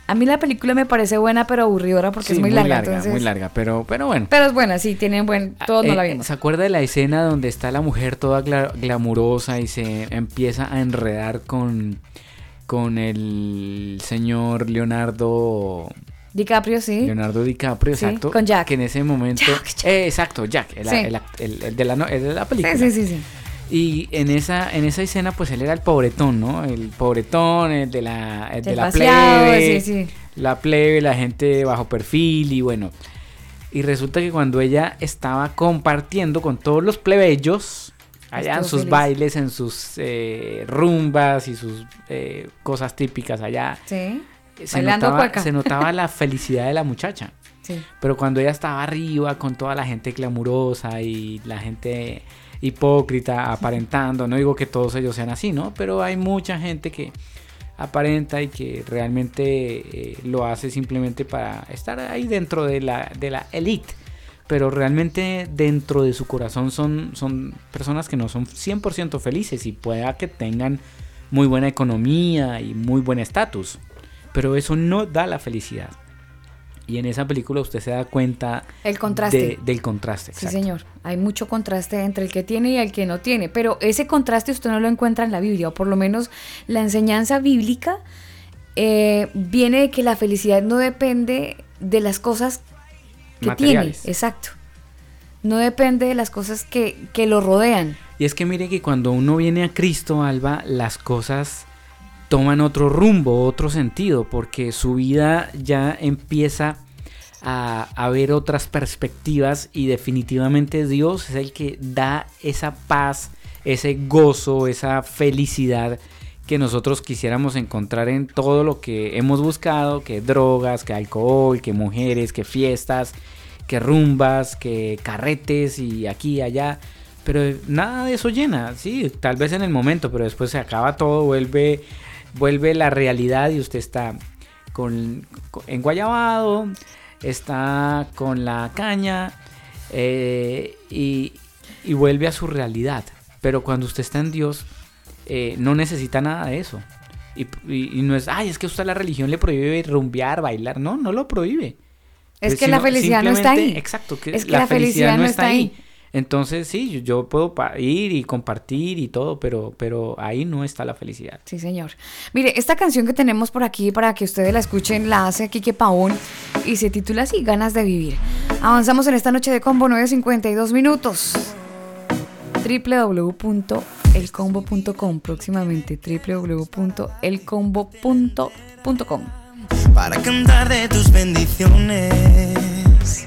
A mí la película me parece buena, pero aburridora porque Sí, es muy, larga. entonces- muy larga, pero, pero bueno. Pero es buena, sí, tienen buen. Todos no Eh, la vimos. ¿Se acuerda de la escena donde está la mujer toda gla- glamurosa y se empieza a enredar con, con el señor Leonardo DiCaprio, sí. Leonardo DiCaprio, Sí, exacto. con Jack. Que en ese momento. Eh, exacto, Jack, el, Sí. el act- el- el de la, de película. Sí, sí, sí, sí. Y en esa, en esa escena, pues él era el pobretón, ¿no? El pobretón, el de la, el de la plebe. sí, sí. La plebe, la gente bajo perfil y bueno. Y resulta que cuando ella estaba compartiendo con todos los plebeyos, allá en sus feliz. bailes, en sus eh, rumbas y sus eh, cosas típicas allá, Sí. se Bailando notaba, cueca. se notaba la felicidad de la muchacha. Sí. Pero cuando ella estaba arriba con toda la gente glamurosa y la gente hipócrita aparentando, no digo que todos ellos sean así, ¿no? Pero hay mucha gente que aparenta y que realmente eh, lo hace simplemente para estar ahí dentro de la, de la elite. Pero realmente dentro de su corazón son, son personas que no son 100% felices y pueda que tengan muy buena economía y muy buen estatus. Pero eso no da la felicidad. Y en esa película usted se da cuenta El contraste. de- del contraste. Sí, exacto. señor. Hay mucho contraste entre el que tiene y el que no tiene. Pero ese contraste usted no lo encuentra en la Biblia, o por lo menos la enseñanza bíblica eh, viene de que la felicidad no depende de las cosas que tiene. Exacto. No depende de las cosas que, que lo rodean. Y es que mire que cuando uno viene a Cristo, Alba, las cosas toman otro rumbo, otro sentido, porque su vida ya empieza a, a ver otras perspectivas y definitivamente Dios es el que da esa paz, ese gozo, esa felicidad que nosotros quisiéramos encontrar en todo lo que hemos buscado, que drogas, que alcohol, que mujeres, que fiestas, que rumbas, que carretes y aquí y allá. Pero nada de eso llena, sí, tal vez en el momento, pero después se acaba todo, vuelve, vuelve la realidad y usted está con, con- enguayabado, está con la caña eh, y vuelve a su realidad. Pero cuando usted está en Dios, eh, no necesita nada de eso. Y, y- y no es, ay, es que usted la religión le prohíbe rumbear, bailar. No, no lo prohíbe. Es Pues que la felicidad no está ahí. Exacto, que Es que la felicidad no está ahí. Entonces sí, yo, yo puedo ir y compartir y todo, pero, pero ahí no está la felicidad. Sí, señor. Mire, esta canción que tenemos por aquí para que ustedes la escuchen la hace Quique Paón y se titula así, Ganas de Vivir. Avanzamos en esta noche de combo 9.52 minutos. www.elcombo.com próximamente www.elcombo.com para cantar de tus bendiciones.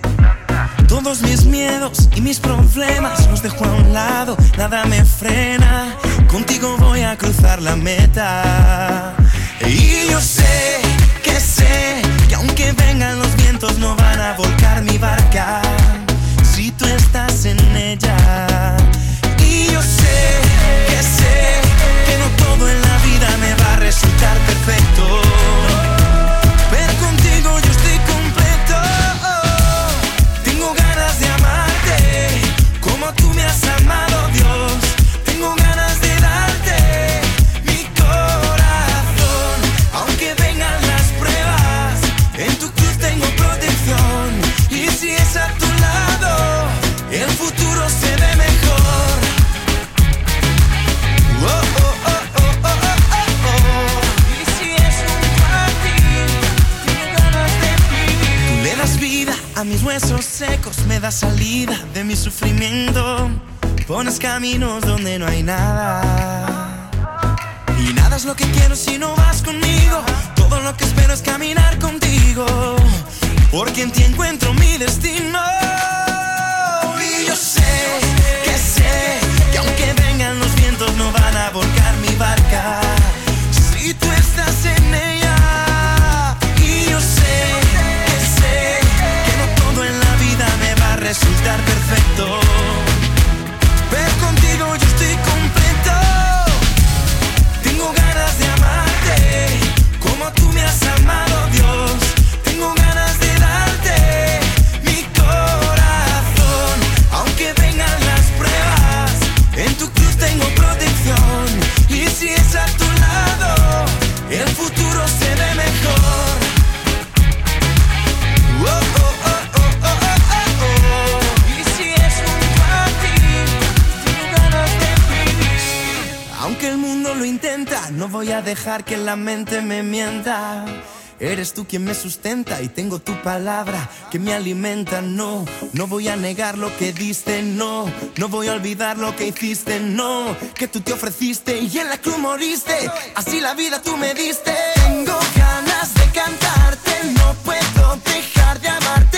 Todos mis miedos y mis problemas los dejo a un lado, nada me frena. Contigo voy a cruzar la meta. Y yo sé que sé que aunque vengan los vientos no van a volcar mi barca. Si tú estás en ella. Resultar perfecto. A mis huesos secos, me das salida de mi sufrimiento. Pones caminos donde no hay nada. Y nada es lo que quiero si no vas conmigo. Todo lo que espero es caminar contigo. Porque en ti encuentro mi destino. Y yo sé que sé que aunque vengan los vientos no van a volcar mi barca. Si tú estás en ella. Resultar perfecto. Pero contigo yo estoy completo. Tengo ganas de amarte como tú me has amado, Dios. No voy a dejar que la mente me mienta. Eres tú quien me sustenta y tengo tu palabra que me alimenta. No, no voy a negar lo que diste, no, no voy a olvidar lo que hiciste, no, que tú te ofreciste y en la cruz moriste. Así la vida tú me diste. Tengo ganas de cantarte, no puedo dejar de amarte,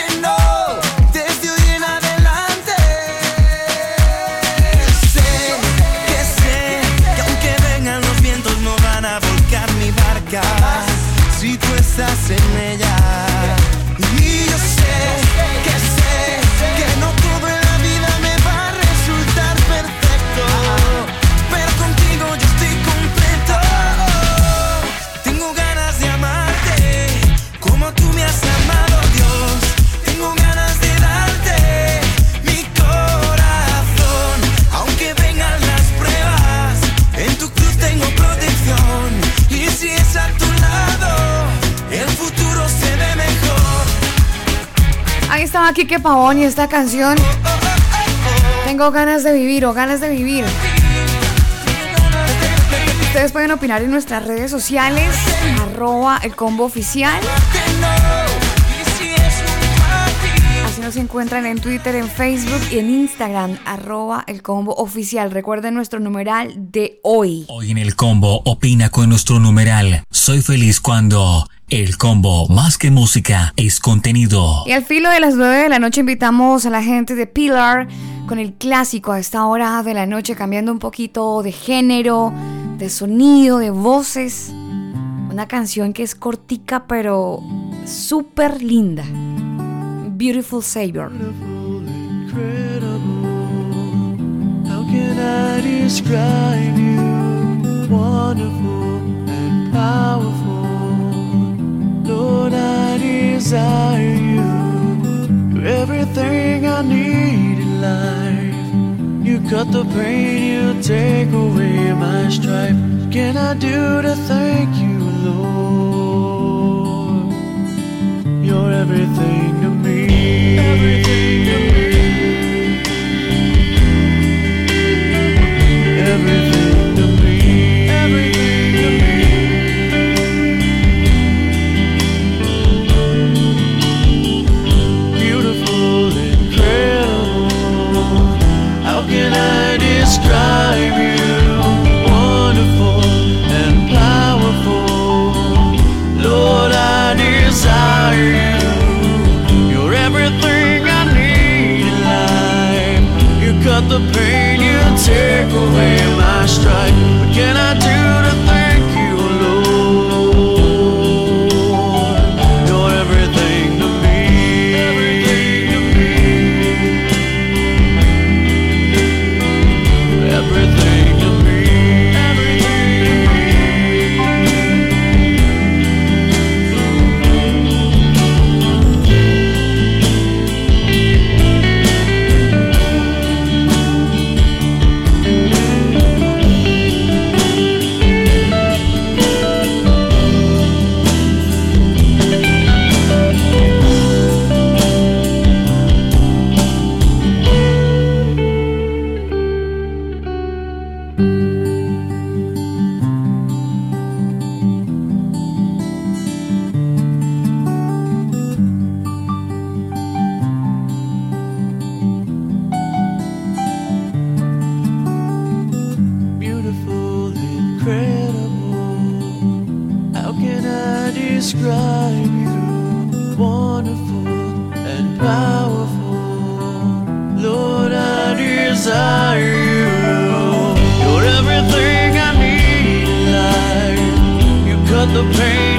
Estaba Kike Pavón y esta canción. Tengo ganas de vivir o ganas de vivir. Ustedes pueden opinar en nuestras redes sociales, arroba el combo oficial. Así nos encuentran en Twitter, en Facebook y en Instagram, arroba el combo oficial. Recuerden nuestro numeral de hoy. Hoy en el combo opina con nuestro numeral. Soy feliz cuando el combo más que música es contenido. Y al filo de las 9 de la noche invitamos a la gente de Pilar con el clásico a esta hora de la noche, cambiando un poquito de género, de sonido, de voces. Una canción que es cortica pero súper linda. Beautiful Savior. How can I describe you? Wonderful and powerful. Lord, I desire you. You're everything I need in life. You cut the pain, you take away my strife. Can I do to thank you, Lord? You're everything to me. Everything to me. Beautiful, powerful. Lord, I desire you. You're everything I need in life. You cut the pain,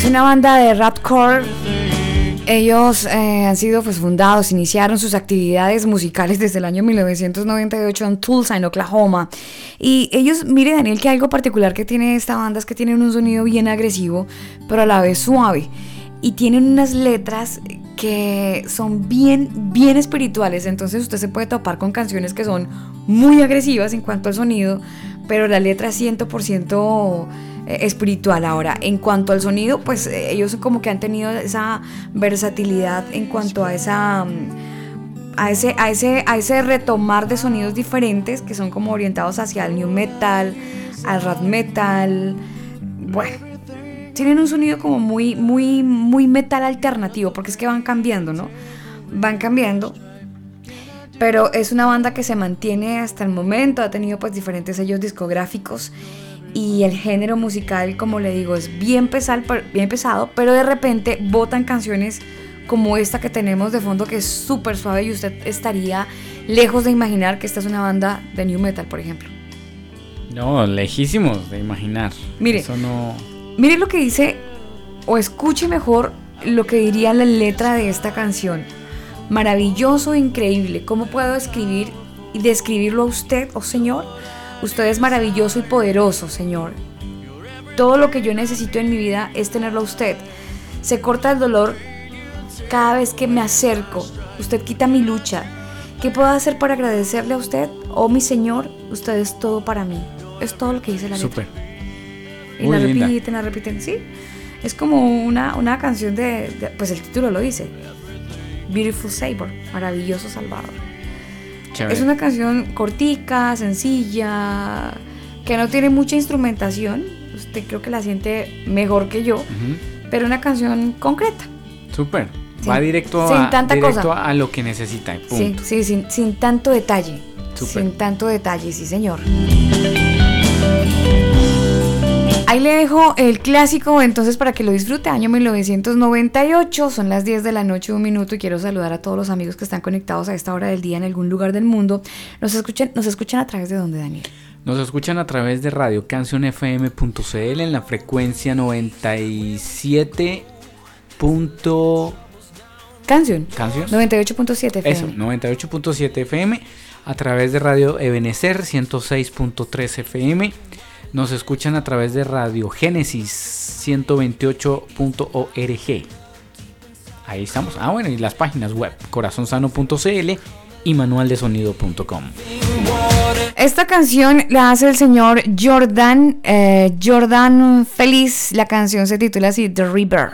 es una banda de rapcore. Ellos eh, han sido pues, fundados, iniciaron sus actividades musicales desde el año 1998 en Tulsa, en Oklahoma. Y ellos, mire Daniel, que algo particular que tiene esta banda es que tienen un sonido bien agresivo, pero a la vez suave. Y tienen unas letras que son bien, bien espirituales. Entonces usted se puede topar con canciones que son muy agresivas en cuanto al sonido, pero la letra es 100% eh, espiritual. Ahora, en cuanto al sonido, pues eh, ellos como que han tenido esa versatilidad en cuanto a esa... mm, A ese, a, ese, a ese retomar de sonidos diferentes que son como orientados hacia el new metal, al rap metal. Bueno, tienen un sonido como muy, muy, muy metal alternativo, porque es que van cambiando, ¿no? Van cambiando. Pero es una banda que se mantiene hasta el momento, ha tenido pues diferentes sellos discográficos y el género musical, como le digo, es bien pesado, bien pesado pero de repente botan canciones como esta que tenemos de fondo que es súper suave y usted estaría lejos de imaginar que esta es una banda de new metal, por ejemplo. No, lejísimos de imaginar. Mire. Eso no. Mire lo que dice, o escuche mejor lo que diría la letra de esta canción. Maravilloso, increíble. ¿Cómo puedo escribir y describirlo a usted, oh Señor? Usted es maravilloso y poderoso, Señor. Todo lo que yo necesito en mi vida es tenerlo a usted. Se corta el dolor cada vez que me acerco. Usted quita mi lucha. ¿Qué puedo hacer para agradecerle a usted? Oh mi Señor, usted es todo para mí. Es todo lo que dice la letra. Súper. Y Muy la linda. repiten, la repiten. Sí, es como una, una canción de, de- Pues el título lo dice. Beautiful Savior, maravilloso Salvador. Chévere. Es una canción cortica, sencilla, que no tiene mucha instrumentación. Usted creo que la siente mejor que yo, Ujú. pero una canción concreta. Súper. Va directo, sin a, tanta directo cosa. a lo que necesita. Sí, sí, sin, sin tanto detalle. Súper. Sin tanto detalle, sí, señor. Ahí le dejo el clásico entonces para que lo disfrute, año 1998, son las 10 de la noche, un minuto y quiero saludar a todos los amigos que están conectados a esta hora del día en algún lugar del mundo. Nos escuchan, nos escuchan a través de dónde, Daniel. Nos escuchan a través de radiocancionfm.cl en la frecuencia 97. punto- Canción. ¿Canción? 98.7 FM. Eso, 98.7 FM. A través de Radio Ebenecer 106.3 FM. Nos escuchan a través de Radio Génesis 128.org. Ahí estamos. Ah, bueno, y las páginas web, corazonsano.cl y manualdesonido.com. Esta canción la hace el señor Jordan, eh, Jordan Feliz. La canción se titula así, The River.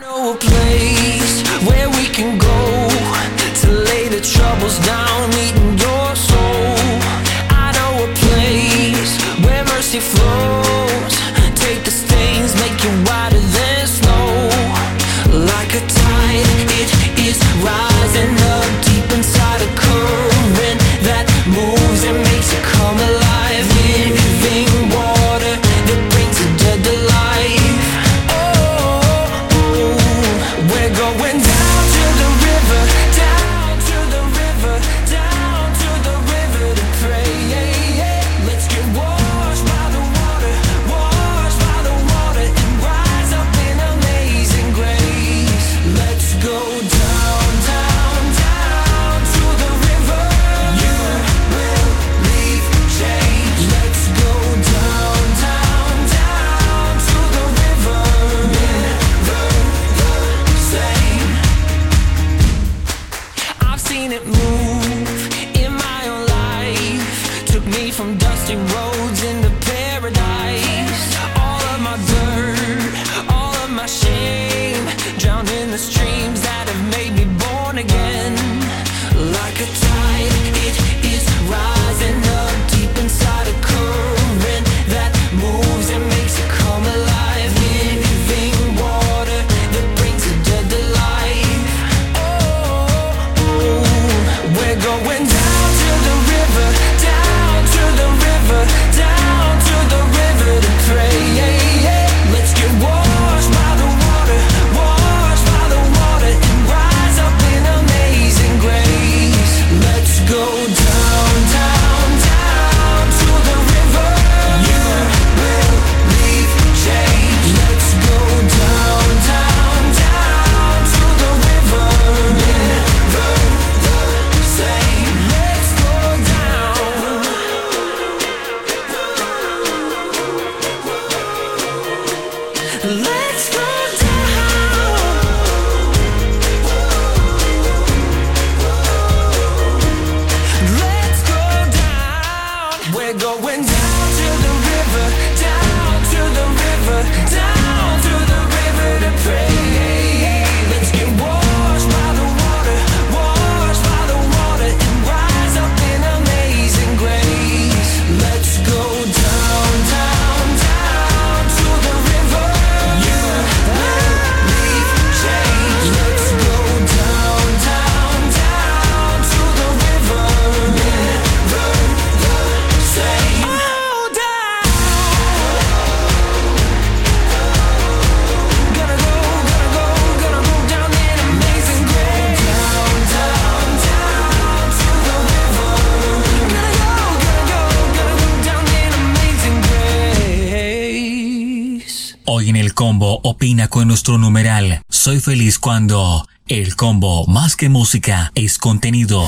combo opina con nuestro numeral. Soy feliz cuando el combo más que música es contenido.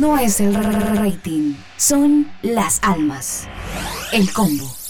No es el rating, son las almas. El combo.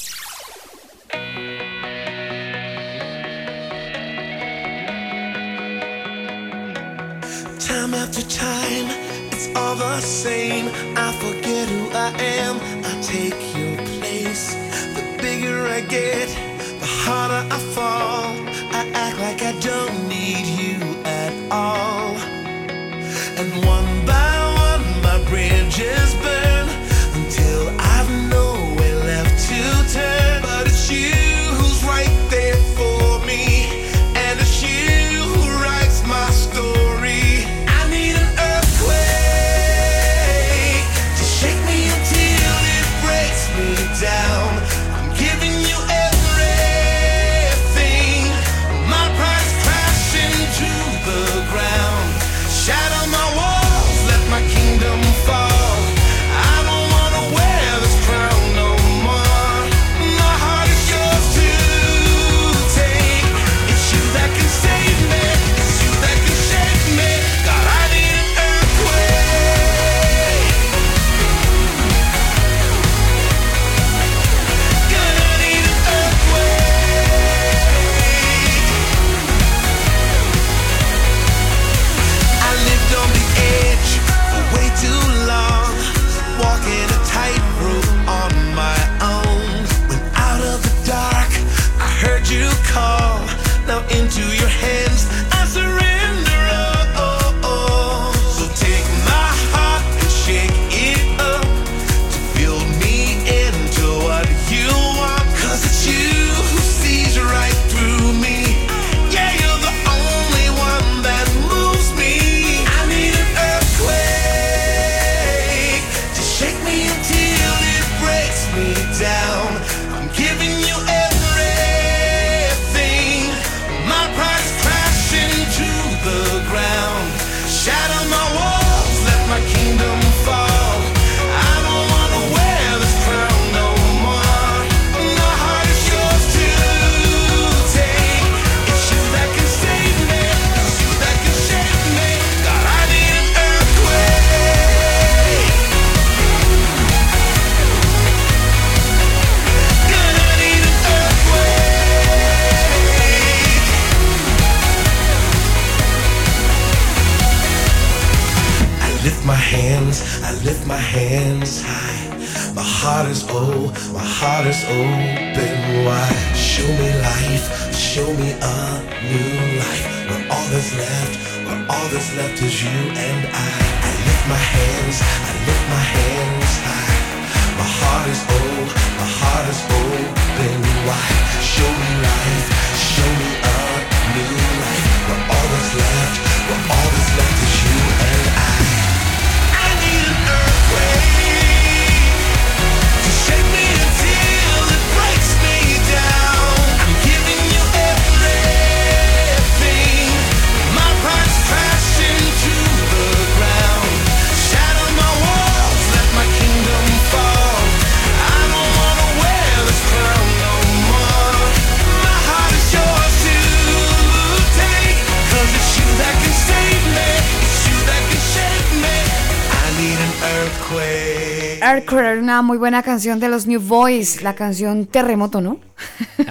Una muy buena canción de los New Boys, la canción Terremoto, ¿no?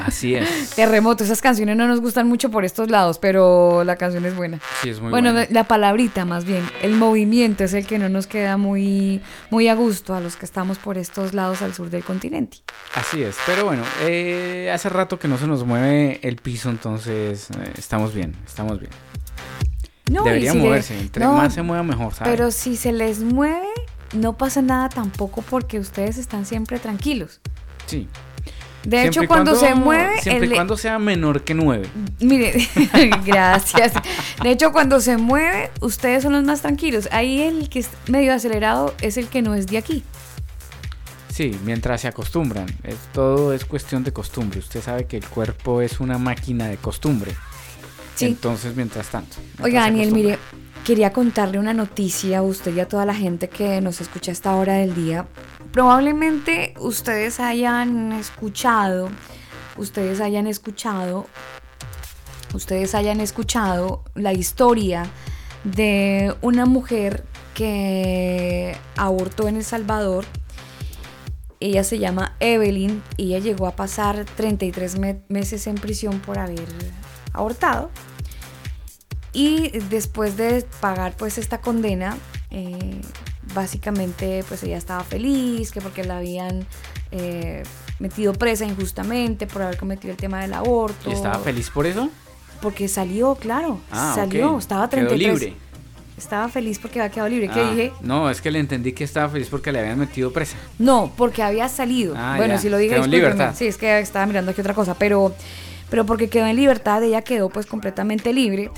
Así es. Terremoto, esas canciones no nos gustan mucho por estos lados, pero la canción es buena. Sí, es muy bueno, buena. la palabrita más bien, el movimiento es el que no nos queda muy, muy a gusto a los que estamos por estos lados al sur del continente. Así es, pero bueno, eh, hace rato que no se nos mueve el piso, entonces eh, estamos bien, estamos bien. No, Debería si le- moverse, entre no, más se mueva mejor, ¿sabes? Pero si se les mueve, no pasa nada tampoco porque ustedes están siempre tranquilos. Sí. De Siempre hecho, cuando, se mueve, Siempre el- y cuando sea menor que 9. Mire, gracias. De hecho, cuando se mueve, ustedes son los más tranquilos. Ahí el que es medio acelerado es el que no es de aquí. Sí, mientras se acostumbran. Es, todo es cuestión de costumbre. Usted sabe que el cuerpo es una máquina de costumbre. Sí. Entonces, mientras tanto. mientras Oiga, Daniel, mire, quería contarle una noticia a usted y a toda la gente que nos escucha a esta hora del día. Probablemente ustedes hayan escuchado, ustedes hayan escuchado, ustedes hayan escuchado la historia de una mujer que abortó en El Salvador. Ella se llama Evelyn y ella llegó a pasar 33 me- meses en prisión por haber abortado. Y después de pagar pues esta condena, eh, básicamente pues ella estaba feliz, que porque la habían eh, metido presa injustamente por haber cometido el tema del aborto. ¿Y estaba feliz por eso? Porque salió, claro, Ah, salió, estaba Quedó 33. libre. Estaba feliz porque había quedado libre. ¿Qué Ah, dije? No, es que le entendí que estaba feliz porque le habían metido presa. No, porque había salido. Ah, bueno, ya. si lo dije Quedó en libertad. Sí, es que estaba mirando aquí otra cosa, pero, pero porque quedó en libertad, ella quedó pues completamente libre.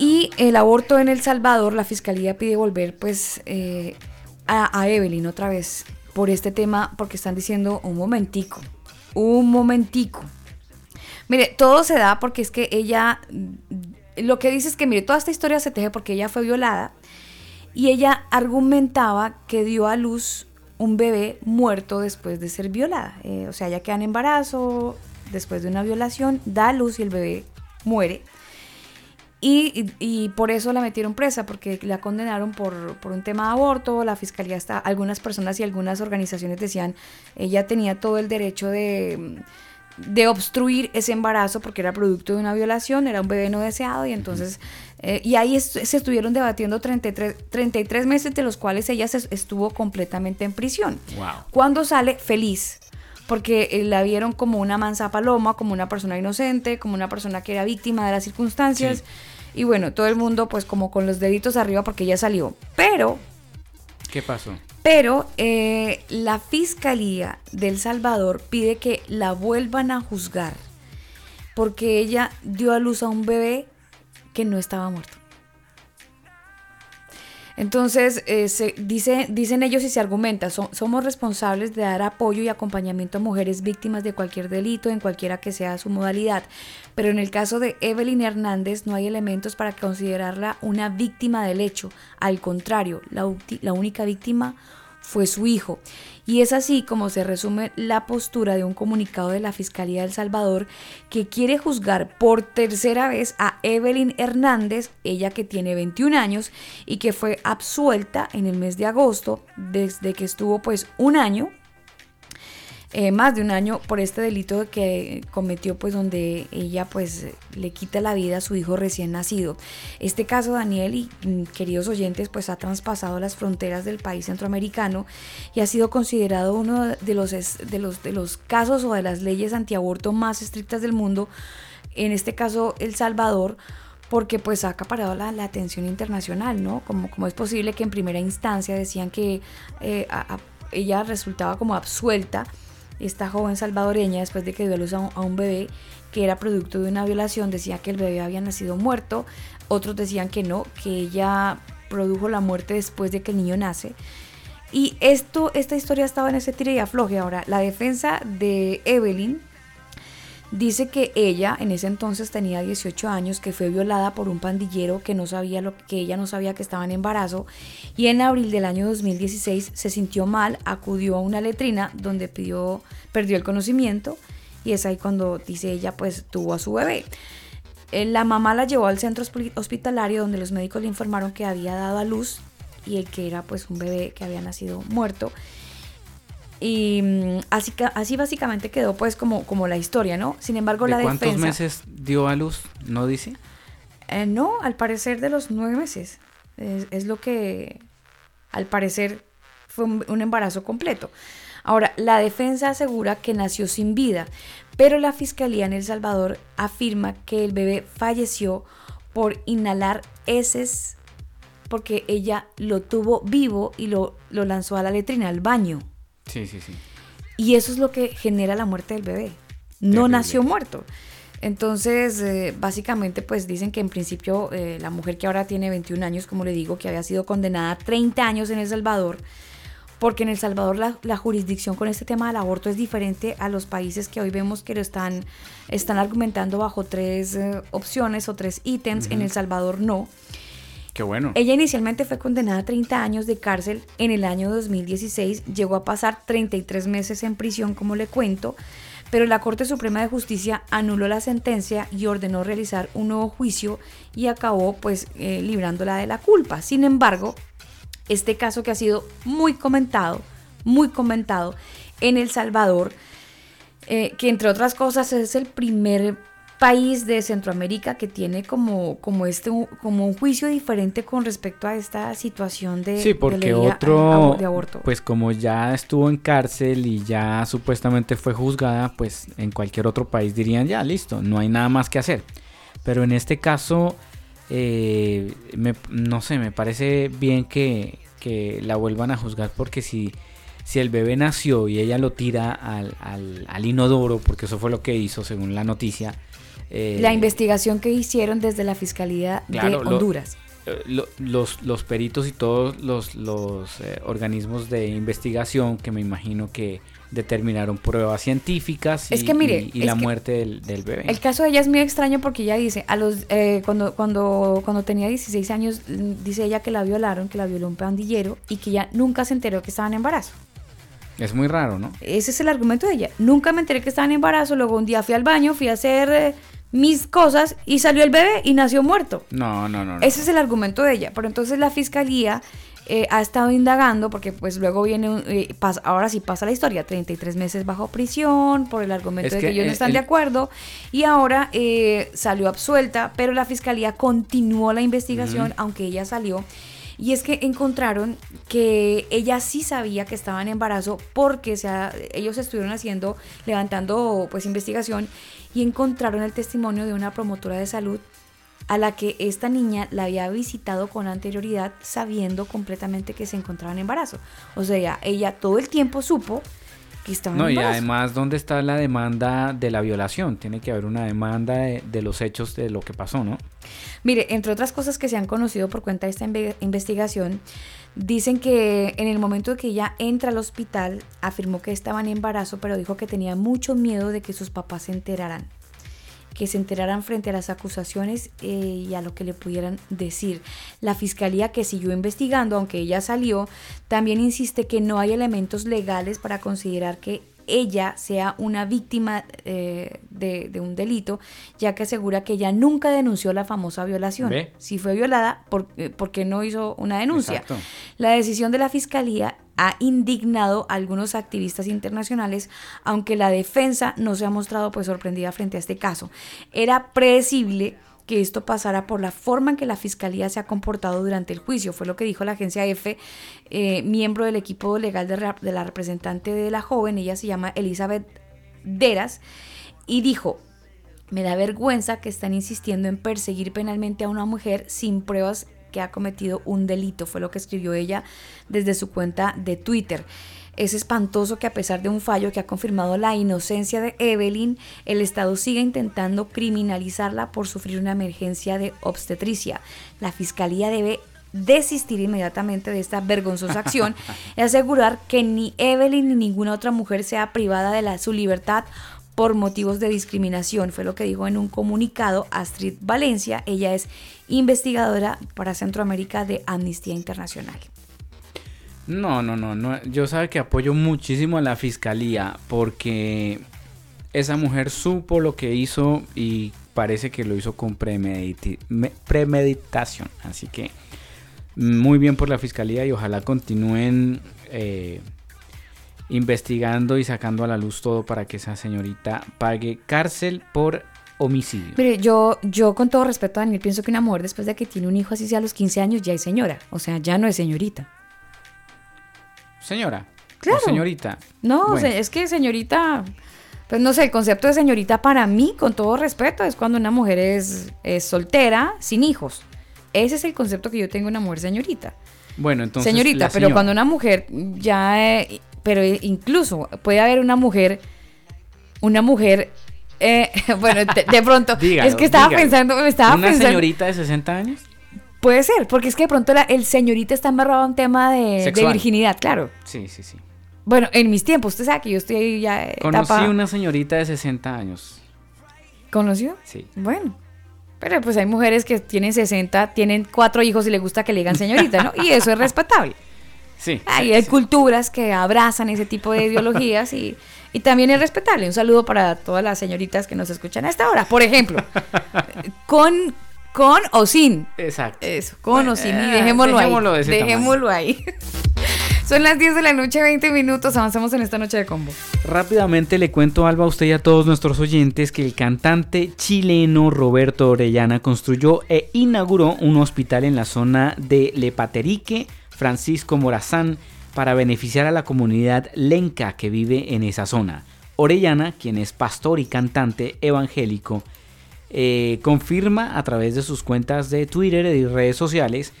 Y el aborto en El Salvador, la fiscalía pide volver pues eh, a, Evelyn otra vez por este tema, porque están diciendo un momentico, un momentico. Mire, todo se da porque es que ella, lo que dice es que, mire, toda esta historia se teje porque ella fue violada y ella argumentaba que dio a luz un bebé muerto después de ser violada. Eh, o sea, ella queda en embarazo después de una violación, da a luz y el bebé muere. Y, por eso la metieron presa, porque la condenaron por, por un tema de aborto. La fiscalía está, algunas personas y algunas organizaciones decían, ella tenía todo el derecho de, de obstruir ese embarazo porque era producto de una violación, era un bebé no deseado y entonces, eh, y ahí est- se estuvieron debatiendo 33, 33 meses de los cuales ella se estuvo completamente en prisión. Wow. Cuando sale, feliz. Porque eh, la vieron como una mansa paloma, como una persona inocente, como una persona que era víctima de las circunstancias. Y bueno, todo el mundo pues como con los deditos arriba porque ella salió. Pero, ¿Qué pasó? pero eh, la Fiscalía del Salvador pide que la vuelvan a juzgar. Porque ella dio a luz a un bebé que no estaba muerto. Entonces, eh, se dice, dicen ellos y se argumenta, "So- somos responsables de dar apoyo y acompañamiento a mujeres víctimas de cualquier delito, en cualquiera que sea su modalidad. Pero en el caso de Evelyn Hernández no hay elementos para considerarla una víctima del hecho. Al contrario, la, la única víctima fue su hijo. Y es así como se resume la postura de un comunicado de la Fiscalía de El Salvador que quiere juzgar por tercera vez a Evelyn Hernández, ella que tiene 21 años y que fue absuelta en el mes de agosto desde que estuvo pues un año eh, más de un año por este delito que cometió, pues donde ella pues le quita la vida a su hijo recién nacido. Este caso, Daniel y mm, queridos oyentes, pues ha traspasado las fronteras del país centroamericano y ha sido considerado uno de los, de los, de los casos o de las leyes antiaborto más estrictas del mundo. En este caso, El Salvador, porque pues ha acaparado la, atención internacional, ¿no? Como, como es posible que en primera instancia decían que eh, ella resultaba como absuelta, esta joven salvadoreña, después de que dio a luz a un, bebé que era producto de una violación, decía que el bebé había nacido muerto, otros decían que no, que ella produjo la muerte después de que el niño nace. Y esto, esta historia estaba en ese tira y afloje. Ahora, la defensa de Evelyn Dice que ella en ese entonces tenía 18 años, que fue violada por un pandillero que no sabía lo que ella no sabía que estaba en embarazo y en abril del año 2016 se sintió mal, acudió a una letrina donde perdió el conocimiento y es ahí cuando dice ella pues tuvo a su bebé. Eh, La mamá la llevó al centro hospi- hospitalario donde los médicos le informaron que había dado a luz y el que era pues un bebé que había nacido muerto. Y mm, así, así básicamente quedó pues como, como la historia, ¿no? Sin embargo, ¿De la cuántos defensa... meses dio a luz? ¿No dice? Eh, no, al parecer de los nueve meses. Es, es lo que al parecer fue un, un embarazo completo. Ahora, la defensa asegura que nació sin vida, pero la fiscalía en El Salvador afirma que el bebé falleció por inhalar heces porque ella lo tuvo vivo y lo, lo lanzó a la letrina, al baño. Sí, sí, sí. Y eso es lo que genera la muerte del bebé. No Terrible. nació muerto. Entonces, eh, básicamente, pues dicen que en principio eh, la mujer que ahora tiene 21 años, como le digo, que había sido condenada a 30 años en El Salvador, porque en El Salvador la, la jurisdicción con este tema del aborto es diferente a los países que hoy vemos que lo están, están argumentando bajo tres eh, opciones o tres ítems. En. El Salvador no. Qué bueno. Ella inicialmente fue condenada a 30 años de cárcel en el año 2016, llegó a pasar 33 meses en prisión, como le cuento, pero la Corte Suprema de Justicia anuló la sentencia y ordenó realizar un nuevo juicio y acabó pues eh, librándola de la culpa. Sin embargo, este caso que ha sido muy comentado, muy comentado en El Salvador, eh, que entre otras cosas es el primer país de Centroamérica que tiene como, como, este, como un juicio diferente con respecto a esta situación de, Sí, de porque a- otro, a- de aborto. pues como ya estuvo en cárcel y ya supuestamente fue juzgada, pues en cualquier otro país dirían ya, listo, no hay nada más que hacer. Pero en este caso, eh, me- no sé, me parece bien que, que la vuelvan a juzgar porque si, si el bebé nació y ella lo tira al, al- al inodoro, porque eso fue lo que hizo según la noticia. Eh, la investigación que hicieron desde la Fiscalía Claro, de Honduras. eh, lo- los, los peritos y todos los, los eh, organismos de investigación que me imagino que determinaron pruebas científicas y, Es que mire, y- y es la que muerte del, del bebé. El caso de ella es muy extraño porque ella dice, a los eh, cuando, cuando, cuando tenía 16 años, mm, dice ella que la violaron, que la violó un pandillero y que ella nunca se enteró que estaba en embarazo. Es muy raro, ¿no? Ese es el argumento de ella. Nunca me enteré que estaba en embarazo, luego un día fui al baño, fui a hacer eh, mis cosas y salió el bebé y nació muerto. No, no, no. no. Ese es el argumento de ella. Pero entonces la fiscalía eh, ha estado indagando porque pues luego viene, un- eh, pas- ahora sí pasa la historia, 33 meses bajo prisión por el argumento Es de que, que ellos no están el- de acuerdo y ahora eh, salió absuelta, pero la fiscalía continuó la investigación aunque ella salió. Y es que encontraron que ella sí sabía que estaba en embarazo porque se ellos estuvieron haciendo, levantando pues investigación y encontraron el testimonio de una promotora de salud a la que esta niña la había visitado con anterioridad sabiendo completamente que se encontraba en embarazo. O sea, ella todo el tiempo supo que estaba No, en y embarazo. además, ¿dónde está la demanda de la violación? Tiene que haber una demanda de, de los hechos de lo que pasó, ¿no? Mire, entre otras cosas que se han conocido por cuenta de esta inve- investigación, dicen que en el momento de que ella entra al hospital, afirmó que estaba en embarazo, pero dijo que tenía mucho miedo de que sus papás se enteraran. Que se enteraran frente a las acusaciones eh, y a lo que le pudieran decir. La fiscalía que siguió investigando, aunque ella salió, también insiste que no hay elementos legales para considerar que ella sea una víctima eh, de, de un delito, ya que asegura que ella nunca denunció la famosa violación. ¿Ve? Si fue violada, ¿por, eh, ¿por qué no hizo una denuncia? Exacto. La decisión de la fiscalía ha indignado a algunos activistas internacionales, aunque la defensa no se ha mostrado pues sorprendida frente a este caso. Era predecible que esto pasara por la forma en que la fiscalía se ha comportado durante el juicio, fue lo que dijo la agencia EFE, eh, miembro del equipo legal de, la representante de la joven, ella se llama Elizabeth Deras, y dijo, me da vergüenza que están insistiendo en perseguir penalmente a una mujer sin pruebas que ha cometido un delito, fue lo que escribió ella desde su cuenta de Twitter. Es espantoso que a pesar de un fallo que ha confirmado la inocencia de Evelyn, el Estado siga intentando criminalizarla por sufrir una emergencia de obstetricia. La Fiscalía debe desistir inmediatamente de esta vergonzosa acción y asegurar que ni Evelyn ni ninguna otra mujer sea privada de la- su libertad por motivos de discriminación, fue lo que dijo en un comunicado Astrid Valencia. Ella es investigadora para Centroamérica de Amnistía Internacional. No, no, no, no. Yo sabe que apoyo muchísimo a la fiscalía porque esa mujer supo lo que hizo y parece que lo hizo con premeditación. Así que muy bien por la fiscalía y ojalá continúen eh, investigando y sacando a la luz todo para que esa señorita pague cárcel por homicidio. Mire, yo, yo con todo respeto, Daniel, pienso que una mujer después de que tiene un hijo así sea a los 15 años ya es señora. O sea, ya no es señorita. Señora. o Claro. señorita. No, Bueno. es que señorita, pues no sé, el concepto de señorita para mí, con todo respeto, es cuando una mujer es, es soltera, sin hijos. Ese es el concepto que yo tengo de una mujer señorita. Bueno, entonces. señorita, pero señora. cuando una mujer ya, eh, pero incluso puede haber una mujer, una mujer, eh, bueno, de, de pronto, Dígalo, es que estaba dígalo. pensando, me estaba ¿Una pensando, señorita de 60 años? puede ser, porque es que de pronto la- el señorita está embarrado en tema de, virginidad, claro. Sí, sí, sí. Bueno, en mis tiempos, usted sabe que yo estoy ahí ya eh, Conocí etapa- una señorita de 60 años. ¿Conoció? Sí. Bueno. Pero pues hay mujeres que tienen 60, tienen cuatro hijos y les gusta que le digan señorita, ¿no? Y eso es respetable. Sí. Hay, sí, hay sí. culturas que abrazan ese tipo de ideologías y, y también es respetable. Un saludo para todas las señoritas que nos escuchan a esta hora. Por ejemplo, con, con o sin. Exacto. Eso, con o sin. Y Eh, dejémoslo, dejémoslo de ahí. tamaño. Dejémoslo ahí. Son las 10 de la noche, 20 minutos. Avanzamos en esta noche de combo. Rápidamente le cuento, Alba, a usted y a todos nuestros oyentes que el cantante chileno Roberto Orellana construyó e inauguró un hospital en la zona de Lepaterique, Francisco Morazán, para beneficiar a la comunidad lenca que vive en esa zona. Orellana, quien es pastor y cantante evangélico, eh, confirma a través de sus cuentas de Twitter y redes sociales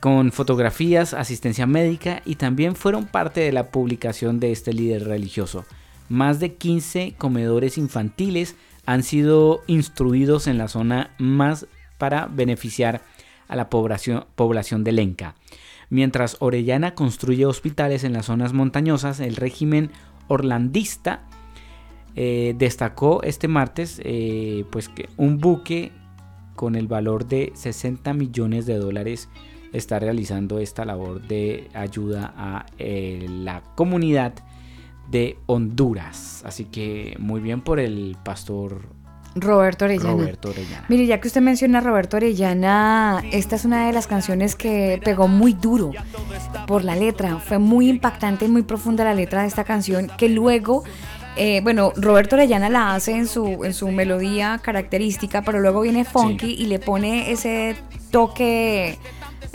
con fotografías, asistencia médica y también fueron parte de la publicación de este líder religioso. Más de 15 comedores infantiles han sido instruidos en la zona más para beneficiar a la población, población de Lenca. Mientras Orellana construye hospitales en las zonas montañosas, el régimen orlandista eh, destacó este martes eh, pues que un buque con el valor de 60 millones de dólares está realizando esta labor de ayuda a eh, la comunidad de Honduras. Así que muy bien por el pastor Roberto Orellana. Roberto Orellana. Mire, ya que usted menciona a Roberto Orellana, esta es una de las canciones que pegó muy duro por la letra. Fue muy impactante y muy profunda la letra de esta canción que luego, eh, bueno, Roberto Orellana la hace en su, en su melodía característica, pero luego viene Funky y le pone ese toque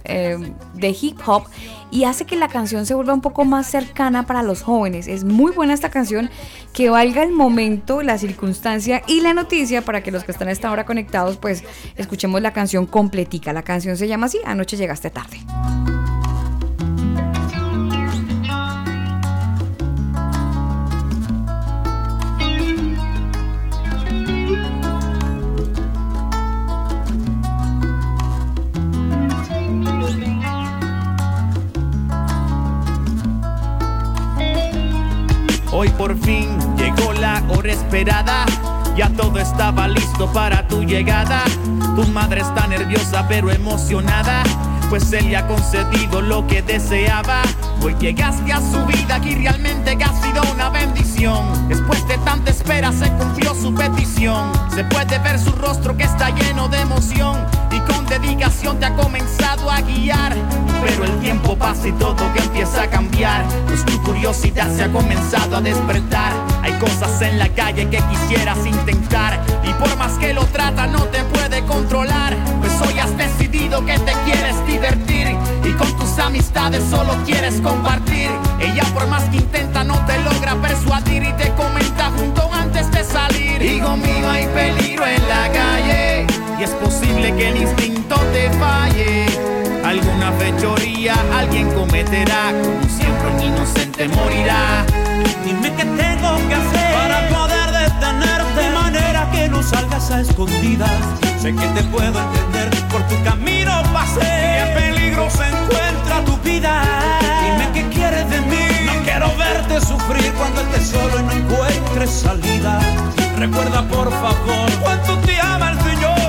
eh, de hip hop y hace que la canción se vuelva un poco más cercana para los jóvenes. Es muy buena esta canción, que valga el momento, la circunstancia y la noticia para que los que están a esta hora conectados pues escuchemos la canción completica. La canción se llama así, Anoche llegaste tarde. Hoy por fin llegó la hora esperada. Ya todo estaba listo para tu llegada. Tu madre está nerviosa pero emocionada. Pues él le ha concedido lo que deseaba. Hoy llegaste a su vida y realmente que ha sido una bendición. Después de tanta espera se cumplió su petición. Se puede ver su rostro que está lleno de emoción. Con dedicación te ha comenzado a guiar. Pero el tiempo pasa y todo que empieza a cambiar. Pues tu curiosidad se ha comenzado a despertar. Hay cosas en la calle que quisieras intentar. Y por más que lo trata, no te puede controlar. Pues hoy has decidido que te quieres divertir. Y con tus amistades solo quieres compartir. Ella por más que intenta no te logra persuadir. Y te comenta junto antes de salir. Hijo mío, hay peligro en la calle. Y es posible que el instinto te falle. Alguna fechoría alguien cometerá. Como siempre un inocente morirá. Dime qué tengo que hacer para poder detenerte de manera que no salgas a escondidas. Sé que te puedo entender, por tu camino pasé. Y en peligro se encuentra tu vida. Dime qué quieres de mí. No quiero verte sufrir cuando estés solo y no encuentres salida. Recuerda por favor cuánto te ama el Señor.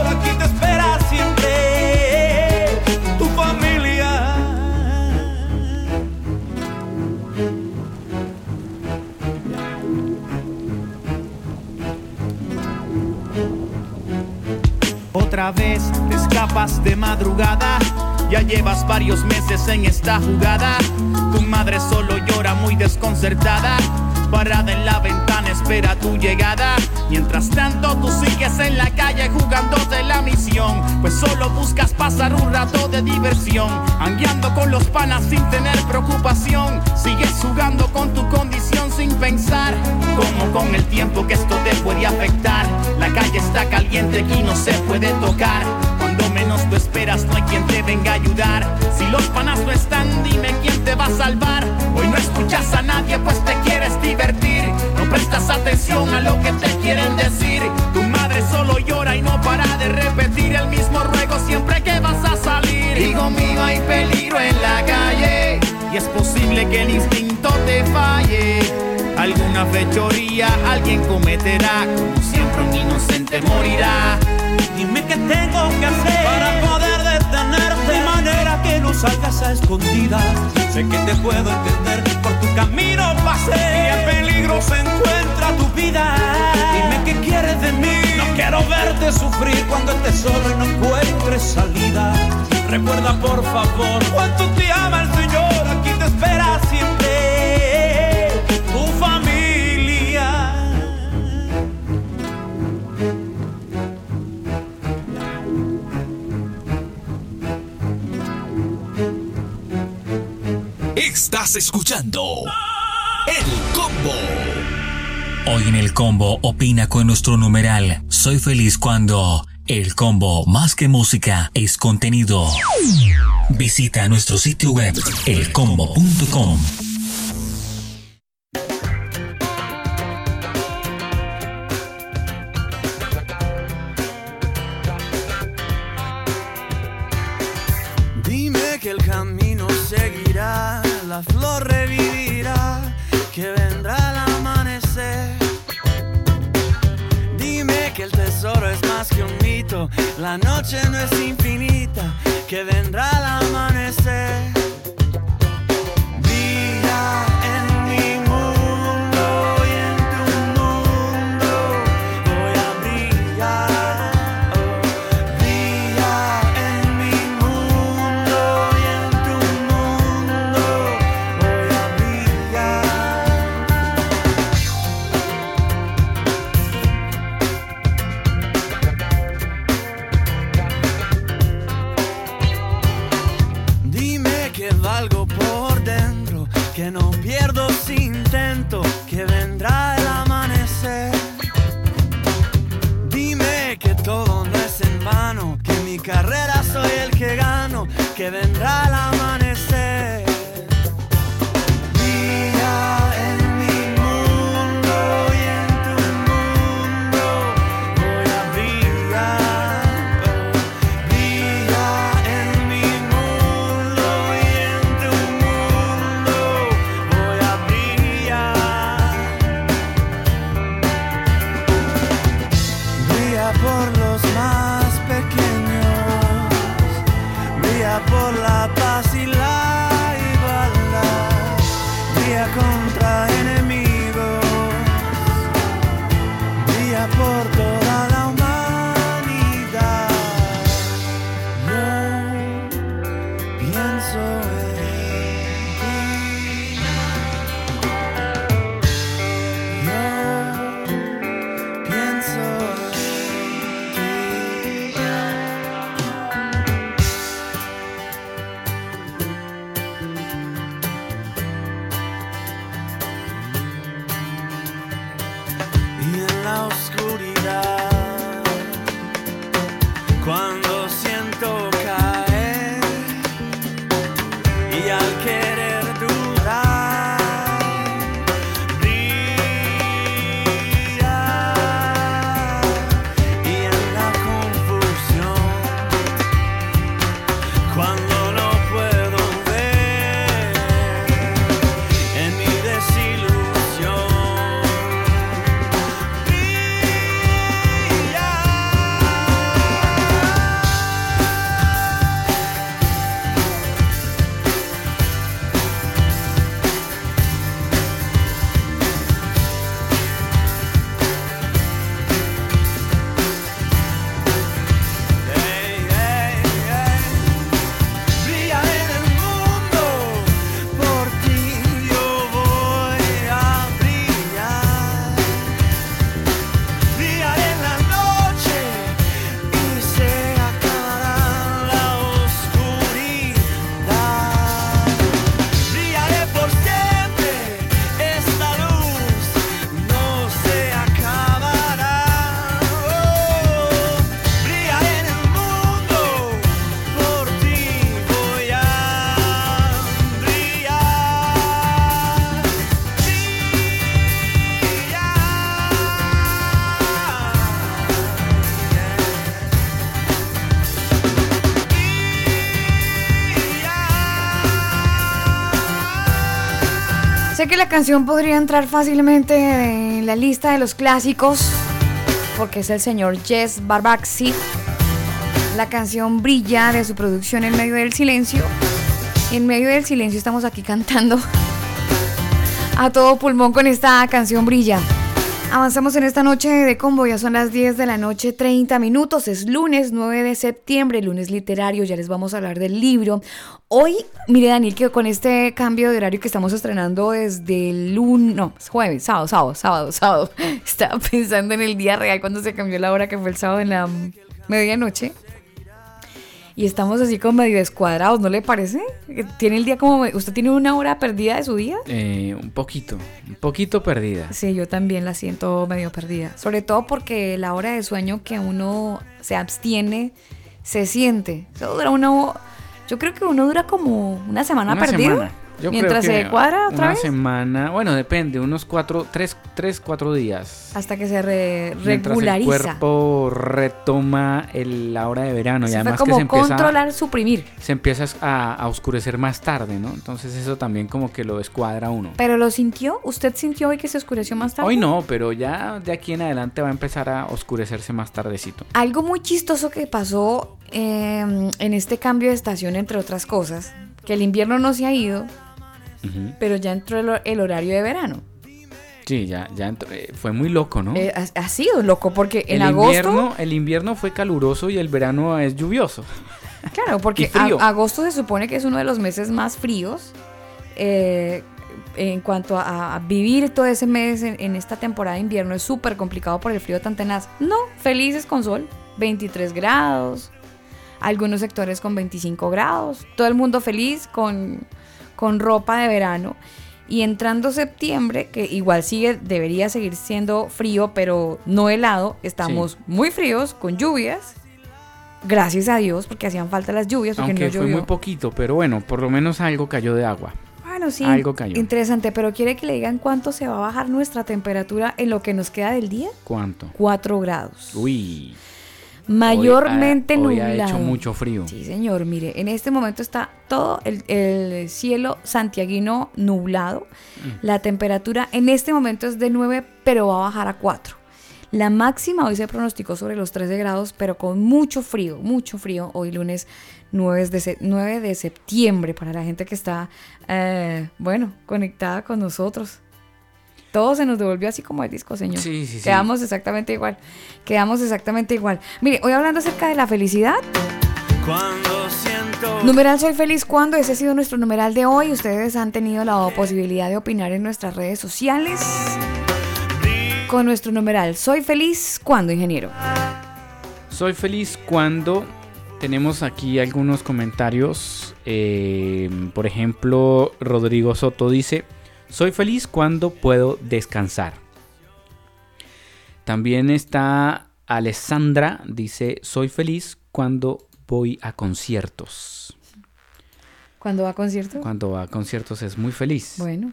Otra escapas de madrugada. Ya llevas varios meses en esta jugada. Tu madre solo llora muy desconcertada. Parada en la ventana espera tu llegada. Mientras tanto tú sigues en la calle jugando de la misión. Pues solo buscas pasar un rato de diversión. Anguiando con los panas sin tener preocupación. Sigues jugando con tu condición sin pensar. Como con el tiempo que esto te puede afectar. La calle está caliente aquí no se puede tocar. Cuando menos tú esperas no hay quien te venga a ayudar. Si los panas no están, dime quién te va a salvar. Hoy no escuchas a nadie pues te prestas atención a lo que te quieren decir. Tu madre solo llora y no para de repetir el mismo ruego siempre que vas a salir. Hijo mío, hay peligro en la calle. Y es posible que el instinto te falle. Alguna fechoría alguien cometerá. Como siempre un inocente morirá. Dime qué tengo que hacer para poder detenerte de manera que no salgas a escondidas. Sé que te puedo entender, por tu camino pasé y en peligro se encuentra tu vida. Dime qué quieres de mí, no quiero verte sufrir cuando estés solo y no encuentres salida. Recuerda por favor cuánto te ama el Señor, aquí te espera siempre Estás escuchando El Combo. Hoy en el combo opina con nuestro numeral. Soy feliz cuando el combo más que música es contenido. Visita nuestro sitio web elcombo.com. y canción podría entrar fácilmente en la lista de los clásicos, porque es el señor Jess Barbaxi. La canción brilla de su producción en medio del silencio. En medio del silencio estamos aquí cantando a todo pulmón con esta canción brilla. Avanzamos en esta noche de combo, ya son las 10 de la noche, 30 minutos, es lunes 9 de septiembre, lunes literario, ya les vamos a hablar del libro. Hoy, mire Daniel, que con este cambio de horario que estamos estrenando desde el lunes, no, es jueves, sábado, sábado, sábado, sábado, estaba pensando en el día real cuando se cambió la hora que fue el sábado en la medianoche. Y estamos así como medio descuadrados, ¿no le parece? Tiene el día como... ¿Usted tiene una hora perdida de su día? Eh, un poquito, un poquito perdida. Sí, yo también la siento medio perdida. Sobre todo porque la hora de sueño que uno se abstiene se siente. Eso dura una. ho- Yo creo que uno dura como una semana Una perdido. semana. Yo mientras creo se que cuadra otra una vez. semana, bueno, depende, unos cuatro, tres, tres, cuatro días. Hasta que se re- Mientras el cuerpo retoma el- la hora de verano y Se fue además que se empieza, controlar, suprimir. se empieza a, a oscurecer más tarde, ¿no? Entonces eso también como que lo descuadra uno. ¿Pero lo sintió? ¿Usted sintió hoy que se oscureció más tarde? Hoy no, pero ya de aquí en adelante va a empezar a oscurecerse más tardecito. Algo muy chistoso que pasó eh, en este cambio de estación, entre otras cosas, que el invierno no se ha ido, Pero ya entró el, el horario de verano. Sí, ya, ya entró- eh, fue muy loco, ¿no? Eh, ha, ha sido loco porque en el agosto, invierno, el invierno fue caluroso y el verano es lluvioso. claro, porque a- agosto se supone que es uno de los meses más fríos eh, en cuanto a, a vivir todo ese mes en, en esta temporada de invierno es súper complicado por el frío tan tenaz. No, felices con sol, 23 grados, algunos sectores con 25 grados, todo el mundo feliz con, con ropa de verano. Y entrando septiembre, que igual sigue, debería seguir siendo frío, pero no helado, estamos Sí. muy fríos, con lluvias. Gracias a Dios, porque hacían falta las lluvias, porque Aunque no fue llovió. muy poquito, pero bueno, por lo menos algo cayó de agua. Bueno, sí. Algo cayó. Interesante, pero ¿quiere que le digan cuánto se va a bajar nuestra temperatura en lo que nos queda del día? ¿Cuánto? 4 grados. Uy. Mayormente hoy ha, nublado. Hoy ha hecho mucho frío. Sí, señor. Mire, en este momento está todo el, el cielo santiaguino nublado. Mm. La temperatura en este momento es de 9, pero va a bajar a 4. La máxima hoy se pronosticó sobre los 13 grados, pero con mucho frío, mucho frío. Hoy lunes 9 de, se- 9 de septiembre para la gente que está, eh, bueno, conectada con nosotros. Todo se nos devolvió así como el disco, señor. Sí, sí, sí. Quedamos exactamente igual. Quedamos exactamente igual. Mire, hoy hablando acerca de la felicidad, Cuando siento Numeral Soy Feliz Cuando, ese ha sido nuestro numeral de hoy. Ustedes han tenido la posibilidad de opinar en nuestras redes sociales con nuestro numeral Soy Feliz Cuando, ingeniero. Soy feliz cuando tenemos aquí algunos comentarios. eh, por ejemplo, Rodrigo Soto dice, soy feliz cuando puedo descansar. También está Alessandra, dice, soy feliz cuando voy a conciertos. ¿Cuándo va a concierto? Cuando va a conciertos es muy feliz. Bueno,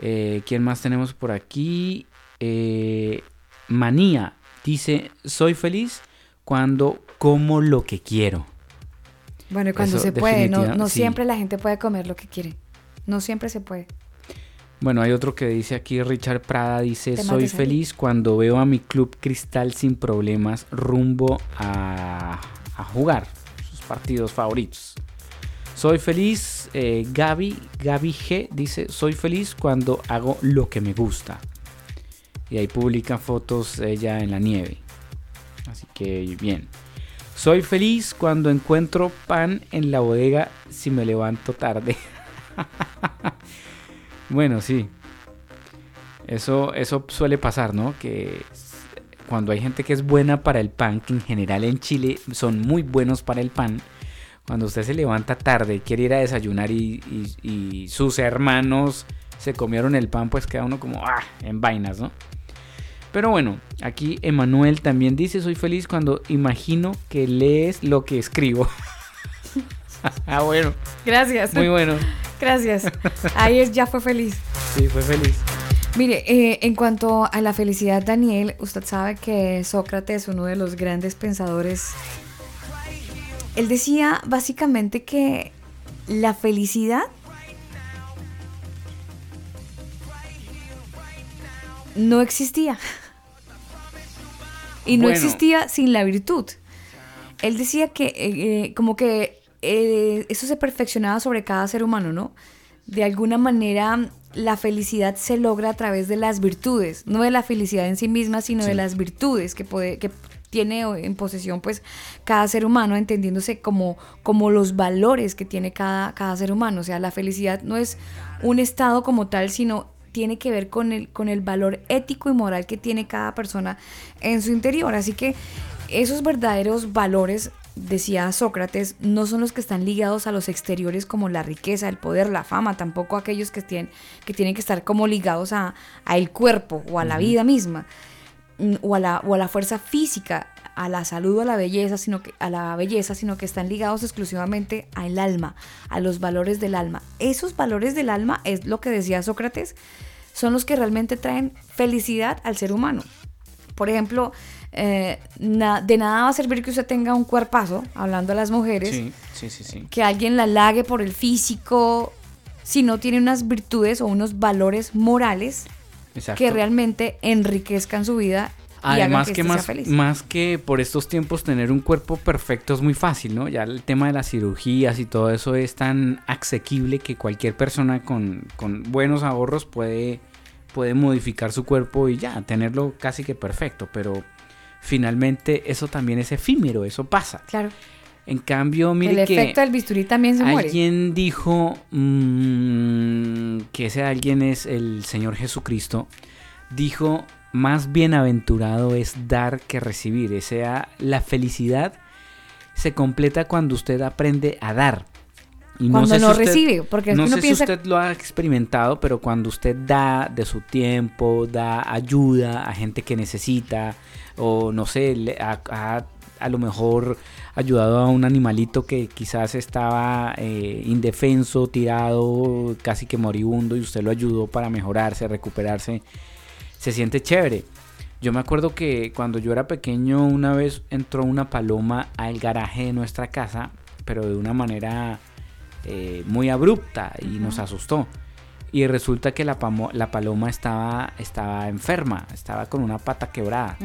Eh, ¿Quién más tenemos por aquí? Eh, Manía dice, soy feliz cuando como lo que quiero. bueno, y cuando Eso se puede, no, definitiva- no sí. siempre la gente puede comer lo que quiere. No siempre se puede. Bueno, hay otro que dice aquí, Richard Prada dice, soy feliz cuando veo a mi club Cristal sin problemas rumbo a, a jugar sus partidos favoritos. Soy feliz, eh, Gaby, Gaby G dice, soy feliz cuando hago lo que me gusta. Y ahí publica fotos ella en la nieve. Así que bien. Soy feliz cuando encuentro pan en la bodega si me levanto tarde. bueno, sí. Eso, eso suele pasar, ¿no? Que cuando hay gente que es buena para el pan, que en general en Chile son muy buenos para el pan, cuando usted se levanta tarde, quiere ir a desayunar y, y- y sus hermanos se comieron el pan, pues queda uno como ah, en vainas, ¿no? Pero bueno, aquí Emanuel también dice, soy feliz cuando imagino que lees lo que escribo. ah, bueno, Gracias. muy bueno. Gracias. Ahí es, ya fue feliz. Sí, fue feliz. Mire, eh, en cuanto a la felicidad, Daniel, usted sabe que Sócrates, uno de los grandes pensadores, él decía básicamente que la felicidad no existía. Y no Bueno. existía sin la virtud. Él decía que eh, eh, como que eh, eso se perfeccionaba sobre cada ser humano, ¿no? De alguna manera la felicidad se logra a través de las virtudes, no de la felicidad en sí misma, sino de las virtudes que puede que tiene en posesión pues cada ser humano, entendiéndose como, como los valores que tiene cada, cada ser humano. O sea, la felicidad no es un estado como tal, sino tiene que ver con el, con el valor ético y moral que tiene cada persona en su interior. Así que esos verdaderos valores, decía Sócrates, no son los que están ligados a los exteriores como la riqueza, el poder, la fama, tampoco aquellos que tienen que, tienen que estar como ligados a, a el cuerpo o a la vida misma mm, o a la, o a la fuerza física, a la salud o a la belleza, sino que a la belleza, sino que están ligados exclusivamente al alma, a los valores del alma. Esos valores del alma es lo que decía Sócrates, son los que realmente traen felicidad al ser humano. Por ejemplo, eh, na- de nada va a servir que usted tenga un cuerpazo, hablando a las mujeres, Sí, sí, sí, sí. que alguien la halague por el físico, si no tiene unas virtudes o unos valores morales Exacto. que realmente enriquezcan su vida y Además que, que éste sea más, feliz. más que por estos tiempos tener un cuerpo perfecto es muy fácil, ¿no? Ya el tema de las cirugías y todo eso es tan asequible que cualquier persona con, con buenos ahorros puede, puede modificar su cuerpo y ya, tenerlo casi que perfecto, pero finalmente eso también es efímero, eso pasa. Claro. En cambio, mire el que efecto del bisturí también se muere. alguien dijo mm, que ese alguien es el Señor Jesucristo, dijo, más bienaventurado es dar que recibir. O sea, la felicidad se completa cuando usted aprende a dar. Y Cuando sé no usted- recibe, porque no uno sé piensa- si usted lo ha experimentado, pero cuando usted da de su tiempo, da ayuda a gente que necesita, o no sé, le- ha- a lo mejor ayudado a un animalito que quizás estaba eh, indefenso, tirado, casi que moribundo, y usted lo ayudó para mejorarse, recuperarse, se siente chévere. Yo me acuerdo que cuando yo era pequeño una vez entró una paloma al garaje de nuestra casa, pero de una manera eh, muy abrupta y nos asustó. Y resulta que la, pamo- la paloma estaba, estaba enferma, estaba con una pata quebrada.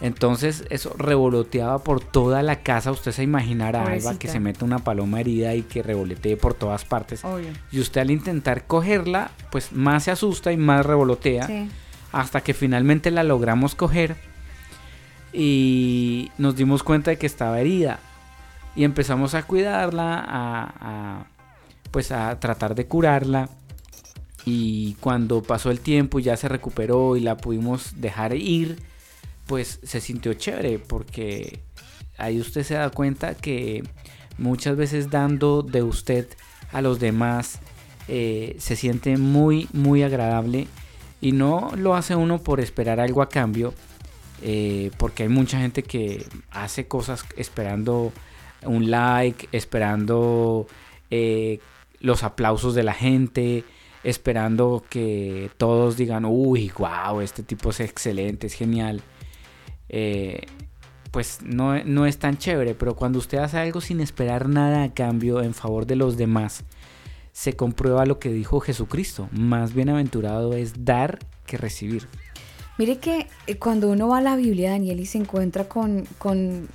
Entonces eso revoloteaba por toda la casa. Usted se imaginará, Alba, que se mete una paloma herida y que revoletee por todas partes. Obvio. Y usted al intentar cogerla, pues más se asusta y más revolotea. Sí. Hasta que finalmente la logramos coger y nos dimos cuenta de que estaba herida. Y empezamos a cuidarla, a, pues a tratar de curarla. Y cuando pasó el tiempo y ya se recuperó y la pudimos dejar ir, pues se sintió chévere porque ahí usted se da cuenta que muchas veces dando de usted a los demás eh, se siente muy muy agradable y no lo hace uno por esperar algo a cambio eh, porque hay mucha gente que hace cosas esperando un like, esperando eh, los aplausos de la gente, esperando que todos digan, uy, wow, este tipo es excelente, es genial. Eh, pues no, no es tan chévere, pero cuando usted hace algo sin esperar nada a cambio en favor de los demás, se comprueba lo que dijo Jesucristo. Más bienaventurado es dar que recibir. Mire que eh, cuando uno va a la Biblia, Daniel, y se encuentra con, con,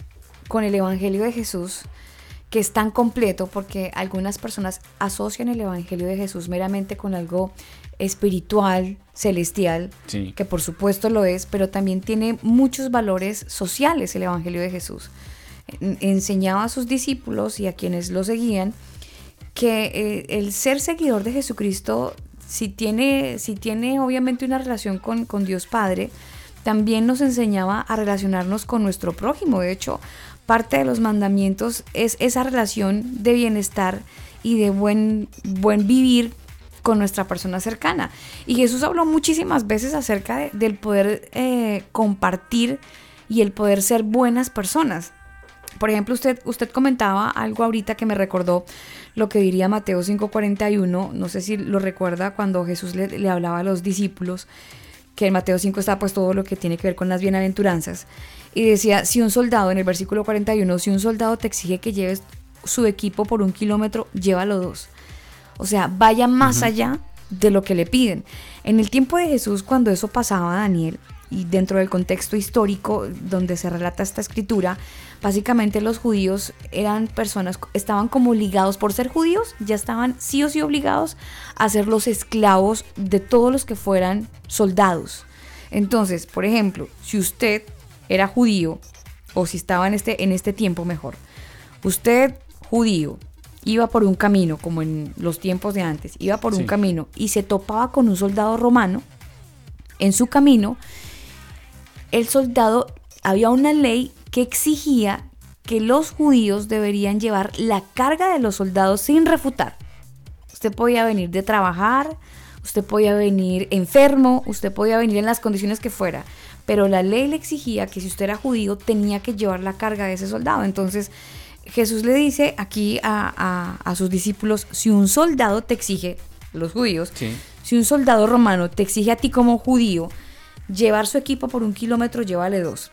con el Evangelio de Jesús, que es tan completo, porque algunas personas asocian el Evangelio de Jesús meramente con algo espiritual, celestial, Sí. que por supuesto lo es, pero también tiene muchos valores sociales el Evangelio de Jesús. En- Enseñaba a sus discípulos y a quienes lo seguían que eh, el ser seguidor de Jesucristo, si tiene, si tiene obviamente una relación con, con Dios Padre, también nos enseñaba a relacionarnos con nuestro prójimo. De hecho, parte de los mandamientos es esa relación de bienestar y de buen, buen vivir con nuestra persona cercana. Y Jesús habló muchísimas veces acerca de- del poder eh, compartir y el poder ser buenas personas. Por ejemplo, usted, usted comentaba algo ahorita que me recordó lo que diría Mateo 5:41, no sé si lo recuerda cuando Jesús le, le hablaba a los discípulos, que en Mateo 5 está pues todo lo que tiene que ver con las bienaventuranzas, y decía, si un soldado, en el versículo 41, si un soldado te exige que lleves su equipo por un kilómetro, llévalo dos. O sea, vaya más allá de lo que le piden. En el tiempo de Jesús, cuando eso pasaba, Daniel, y dentro del contexto histórico donde se relata esta escritura, básicamente los judíos eran personas, estaban como ligados por ser judíos, ya estaban sí o sí obligados a ser los esclavos de todos los que fueran soldados. Entonces, por ejemplo, si usted era judío, o si estaba en este, en este tiempo mejor, usted judío iba por un camino, como en los tiempos de antes, iba por un camino y se topaba con un soldado romano, en su camino, el soldado, había una ley que exigía que los judíos deberían llevar la carga de los soldados sin refutar. Usted podía venir de trabajar, usted podía venir enfermo, usted podía venir en las condiciones que fuera, pero la ley le exigía que si usted era judío tenía que llevar la carga de ese soldado. Entonces Jesús le dice aquí a, a- a sus discípulos, si un soldado te exige, los judíos, Sí. si un soldado romano te exige a ti como judío llevar su equipo por un kilómetro, llévale dos.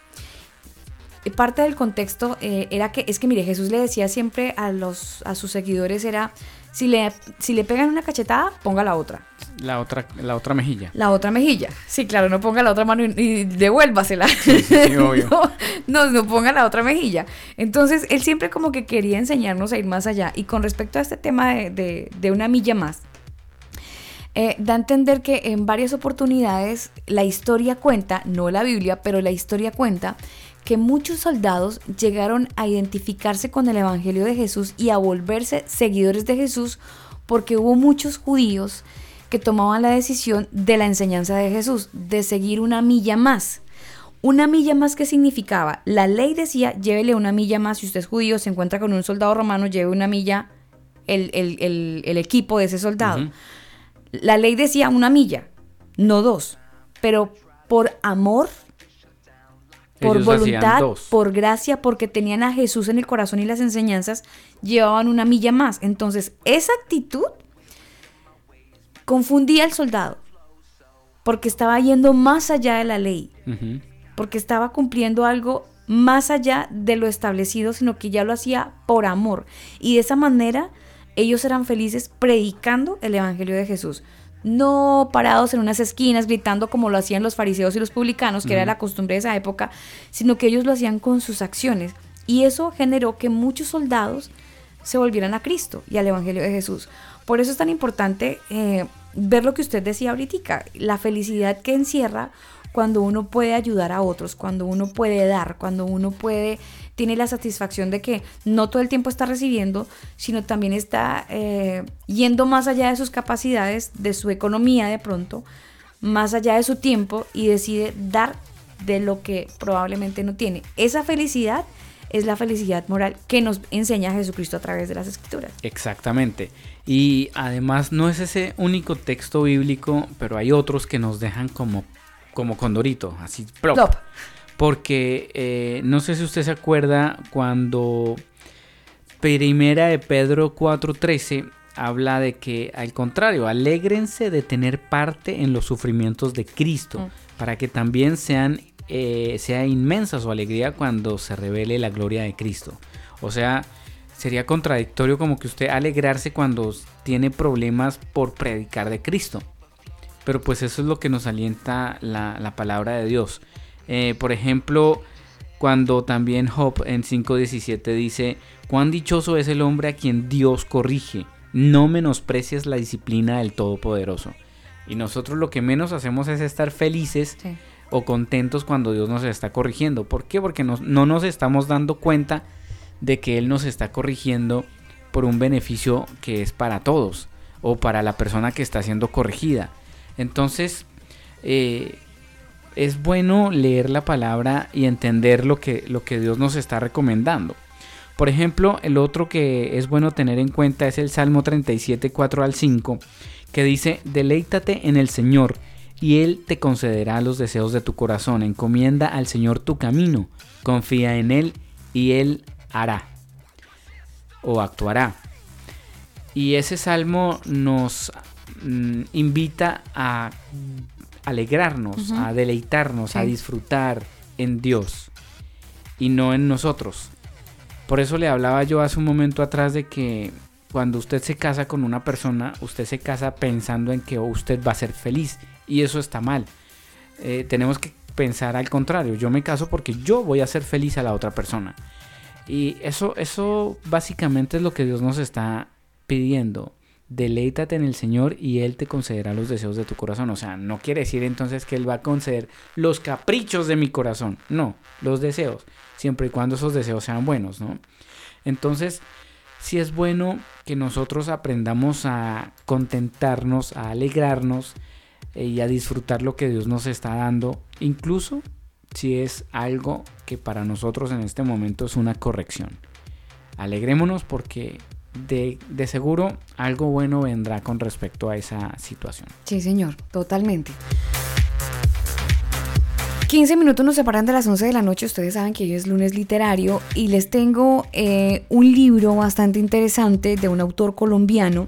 Eh, Parte del contexto eh, era que, es que mire, Jesús le decía siempre a, los, a sus seguidores era, si le, si le pegan una cachetada, ponga la otra. La otra, la otra mejilla. La otra mejilla. Sí, claro, no ponga la otra mano y, y devuélvasela. sí, obvio. no, no, no ponga la otra mejilla. Entonces, él siempre como que quería enseñarnos a ir más allá. Y con respecto a este tema de, de- de una milla más, eh, da a entender que en varias oportunidades la historia cuenta, no la Biblia, pero la historia cuenta que muchos soldados llegaron a identificarse con el Evangelio de Jesús y a volverse seguidores de Jesús porque hubo muchos judíos que tomaban la decisión de la enseñanza de Jesús, de seguir una milla más. Una milla más que significaba, la ley decía, llévele una milla más, si usted es judío, se encuentra con un soldado romano, lleve una milla el, el- el- el equipo de ese soldado. La ley decía una milla, no dos, pero por amor, por Ellos voluntad, por gracia, porque tenían a Jesús en el corazón y las enseñanzas, llevaban una milla más. Entonces, esa actitud confundía al soldado, porque estaba yendo más allá de la ley, porque estaba cumpliendo algo más allá de lo establecido, sino que ya lo hacía por amor. Y de esa manera ellos eran felices predicando el Evangelio de Jesús. No parados en unas esquinas gritando como lo hacían los fariseos y los publicanos, que era la costumbre de esa época, sino que ellos lo hacían con sus acciones. Y eso generó que muchos soldados se volvieran a Cristo y al Evangelio de Jesús. Por eso es tan importante eh, ver lo que usted decía ahorita, la felicidad que encierra cuando uno puede ayudar a otros, cuando uno puede dar, cuando uno puede, tiene la satisfacción de que no todo el tiempo está recibiendo, sino también está eh, yendo más allá de sus capacidades, de su economía de pronto, más allá de su tiempo y decide dar de lo que probablemente no tiene. Esa felicidad es la felicidad moral que nos enseña Jesucristo a través de las escrituras. Exactamente. Y además no es ese único texto bíblico, pero hay otros que nos dejan como, como condorito, así plop. Plop. Porque eh, no sé si usted se acuerda cuando Primera de Pedro 4:13 habla de que al contrario, alégrense de tener parte en los sufrimientos de Cristo, Mm. para que también sean eh, sea inmensa su alegría cuando se revele la gloria de Cristo. O sea, sería contradictorio como que usted alegrarse cuando tiene problemas por predicar de Cristo. Pero pues eso es lo que nos alienta la, la palabra de Dios. Eh, por ejemplo, cuando también Job en 5.17 dice, cuán dichoso es el hombre a quien Dios corrige, no menosprecies la disciplina del Todopoderoso. Y nosotros lo que menos hacemos es estar felices Sí. o contentos cuando Dios nos está corrigiendo. ¿Por qué? Porque nos- no nos estamos dando cuenta de que Él nos está corrigiendo por un beneficio que es para todos o para la persona que está siendo corregida. Entonces, eh, es bueno leer la palabra y entender lo que, lo que Dios nos está recomendando. Por ejemplo, el otro que es bueno tener en cuenta es el Salmo 37, 4 al 5, que dice, deleítate en el Señor y Él te concederá los deseos de tu corazón. Encomienda al Señor tu camino, confía en Él y Él hará o actuará. Y ese salmo nos mm, invita a alegrarnos, a deleitarnos, a disfrutar en Dios y no en nosotros. Por eso le hablaba yo hace un momento atrás de que cuando usted se casa con una persona, usted se casa pensando en que usted va a ser feliz y eso está mal. Eh, tenemos que pensar al contrario. Yo me caso porque yo voy a hacer feliz a la otra persona. Y eso, eso básicamente es lo que Dios nos está pidiendo. Deleítate en el Señor y Él te concederá los deseos de tu corazón. O sea, no quiere decir entonces que Él va a conceder los caprichos de mi corazón. No, los deseos. Siempre y cuando esos deseos sean buenos, ¿no? Entonces, sí es bueno que nosotros aprendamos a contentarnos, a alegrarnos eh, y a disfrutar lo que Dios nos está dando. Incluso si es algo que para nosotros en este momento es una corrección. Alegrémonos porque de, de seguro algo bueno vendrá con respecto a esa situación. Sí, señor, totalmente. 15 minutos nos separan de las 11 de la noche. Ustedes saben que hoy es lunes literario y les tengo eh, un libro bastante interesante de un autor colombiano.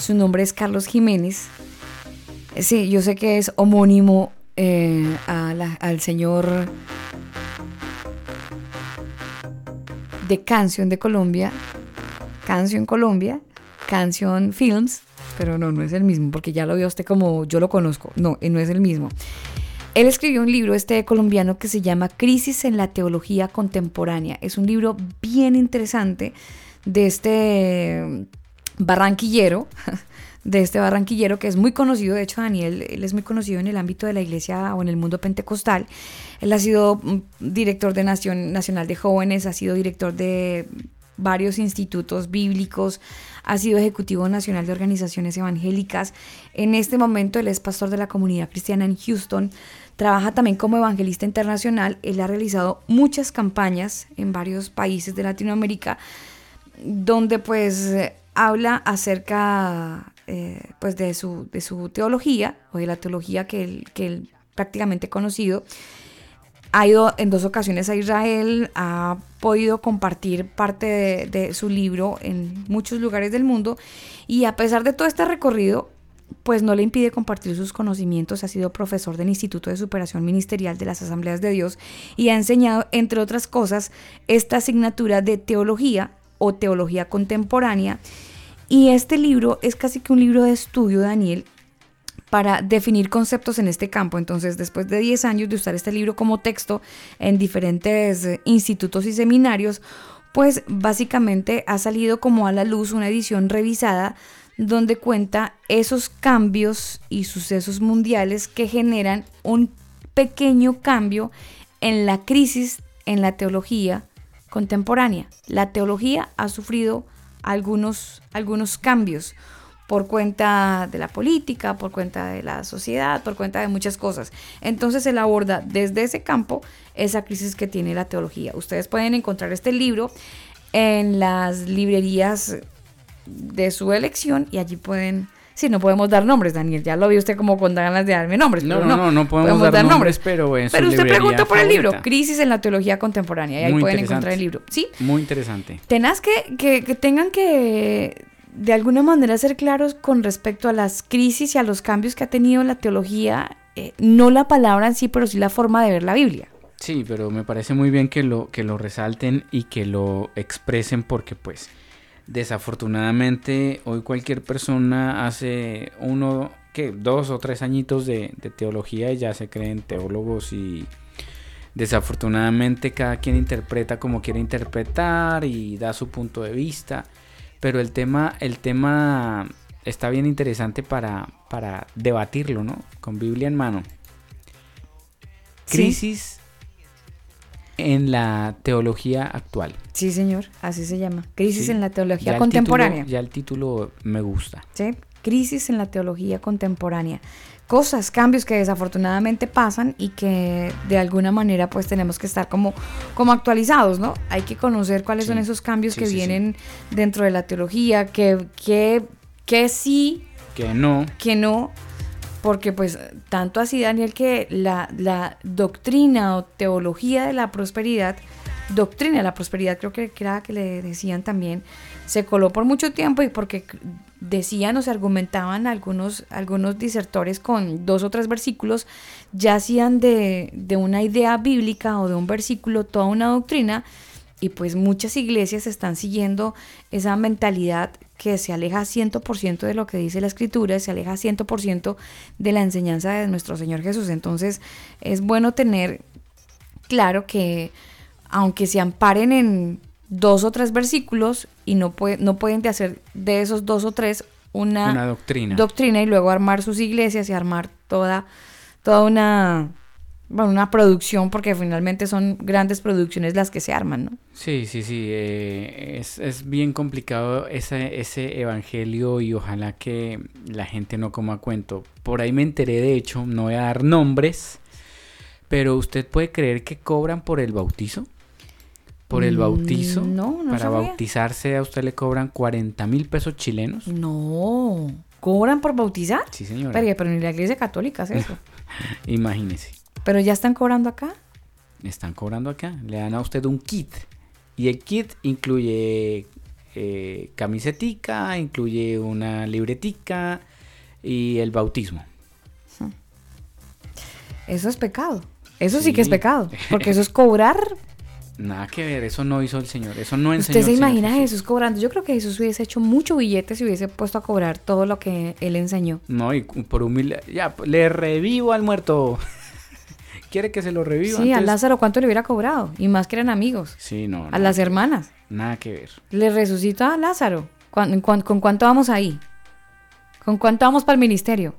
Su nombre es Carlos Jiménez. Sí, yo sé que es homónimo eh, a al señor de Canción de Colombia, Canción Colombia, Canción Films, pero no, no es el mismo, porque ya lo vio usted como yo lo conozco. No, eh, no es el mismo. Él escribió un libro, este colombiano, que se llama Crisis en la Teología Contemporánea. Es un libro bien interesante de este barranquillero, de este barranquillero que es muy conocido, de hecho Daniel, él es muy conocido en el ámbito de la iglesia o en el mundo pentecostal. Él ha sido mm, director de Nación Nacional de Jóvenes, ha sido director de varios institutos bíblicos, ha sido ejecutivo nacional de organizaciones evangélicas. En este momento él es pastor de la comunidad cristiana en Houston. Trabaja también como evangelista internacional. Él ha realizado muchas campañas en varios países de Latinoamérica donde pues habla acerca eh, pues de su, de su teología o de la teología que él, que él prácticamente conocido. Ha ido en dos ocasiones a Israel, ha podido compartir parte de, su libro en muchos lugares del mundo y a pesar de todo este recorrido, pues no le impide compartir sus conocimientos. Ha sido profesor del Instituto de Superación Ministerial de las Asambleas de Dios y ha enseñado, entre otras cosas, esta asignatura de teología o teología contemporánea. Y este libro es casi que un libro de estudio, Daniel, para definir conceptos en este campo. Entonces, después de 10 años de usar este libro como texto en diferentes eh, institutos y seminarios, pues básicamente ha salido como a la luz una edición revisada donde cuenta esos cambios y sucesos mundiales que generan un pequeño cambio en la crisis en la teología contemporánea. La teología ha sufrido algunos, algunos cambios por cuenta de la política, por cuenta de la sociedad, por cuenta de muchas cosas. Entonces él aborda desde ese campo esa crisis que tiene la teología. Ustedes pueden encontrar este libro en las librerías de su elección y allí pueden Sí, no podemos dar nombres, Daniel. Ya lo vio usted como con ganas de darme nombres. No, no, no, no podemos dar nombres, pero en su Pero usted pregunta por el libro. Crisis en la Teología Contemporánea, y ahí Muy pueden encontrar el libro. Sí, Muy interesante. tenaz que, que, que tengan que de alguna manera ser claros con respecto a las crisis y a los cambios que ha tenido la teología, eh, no la palabra en sí, pero sí la forma de ver la Biblia. Sí, pero me parece muy bien que lo, que lo resalten y que lo expresen porque pues desafortunadamente hoy cualquier persona hace uno, que dos o tres añitos de, de teología y ya se creen teólogos y desafortunadamente cada quien interpreta como quiere interpretar y da su punto de vista. Pero el tema, el tema está bien interesante para, para debatirlo, ¿no? Con Biblia en mano. Sí. Crisis en la teología actual. Sí, señor, así se llama. Crisis Sí. en la Ya teología el contemporánea. título- ya el título me gusta. ¿sí? Crisis en la teología contemporánea. Cosas, cambios que desafortunadamente pasan y que de alguna manera pues tenemos que estar como, como actualizados, ¿no? Hay que conocer cuáles son esos cambios Sí, que sí, vienen dentro de la teología, que, que, que sí, Que no. que no, porque pues tanto así, Daniel, que la, la doctrina o teología de la prosperidad, doctrina de la prosperidad, creo que que era que le decían también, se coló por mucho tiempo y porque decían o se argumentaban algunos, algunos disertores con dos o tres versículos, ya hacían de, de una idea bíblica o de un versículo toda una doctrina y pues muchas iglesias están siguiendo esa mentalidad que se aleja 100% de lo que dice la escritura, se aleja 100% de la enseñanza de nuestro Señor Jesús. Entonces es bueno tener claro que aunque se amparen en dos o tres versículos y no, puede- no pueden de hacer de esos dos o tres una, Una doctrina. doctrina y luego armar sus iglesias y armar toda, toda una, bueno, una producción, porque finalmente son grandes producciones las que se arman, ¿no? Sí, sí, sí. eh, es, es bien complicado ese, ese evangelio y ojalá que la gente no coma cuento. Por ahí me enteré, de hecho, no voy a dar nombres, pero usted puede creer que cobran por el bautizo. Por el Mm, bautizo. no, no Para sabía. bautizarse a usted le cobran 40 mil pesos chilenos. No, ¿cobran por bautizar? Sí, señora. Pero, pero ni la iglesia católica hace eso. Imagínese. pero ya están cobrando acá. están cobrando acá. Le dan a usted un kit. Y el kit incluye eh, camisetica, incluye una libretica y el bautismo. Eso es pecado. Eso sí, que es pecado. Porque eso es cobrar. Nada que ver, eso no hizo el Señor. Eso no enseñó Usted se imagina a Jesús. Cobrando. Yo creo que Jesús hubiese hecho mucho billete si hubiese puesto a cobrar todo lo que él enseñó. No, y por humilde. Ya, le revivo al muerto. ¿Quiere que se lo reviva? Sí, a Lázaro, ¿cuánto le hubiera cobrado? Y más que eran amigos. Sí, no, A las hermanas. Nada que ver. Le resucita a Lázaro. ¿Cuán- en cuán- ¿Con cuánto vamos ahí? ¿Con cuánto vamos para el ministerio?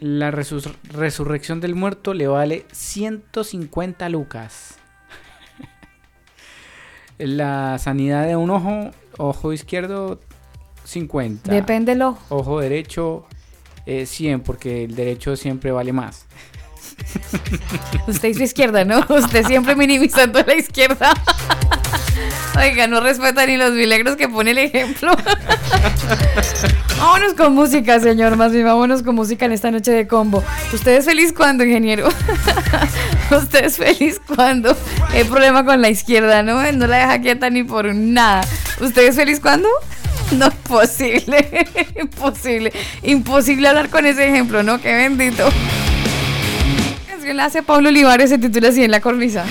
La resurrección del muerto le vale 150 lucas. La sanidad de un ojo, ojo izquierdo, 50. Depende del ojo. Ojo derecho, eh, 100, porque el derecho siempre vale más. Usted su izquierda, ¿no? Usted siempre minimizando la izquierda. Oiga, no respeta ni los milagros que pone el ejemplo. vámonos con música, señor. Más bien, vámonos con música en esta noche de combo. ¿Usted es feliz cuando, ingeniero? ¿Usted es feliz cuando? Hay problema con la izquierda, ¿no? No la deja quieta ni por nada. ¿Usted es feliz cuando? No, imposible. Imposible. Imposible hablar con ese ejemplo, ¿no? Qué bendito. La hace Pablo Olivares, se titula así en la cornisa.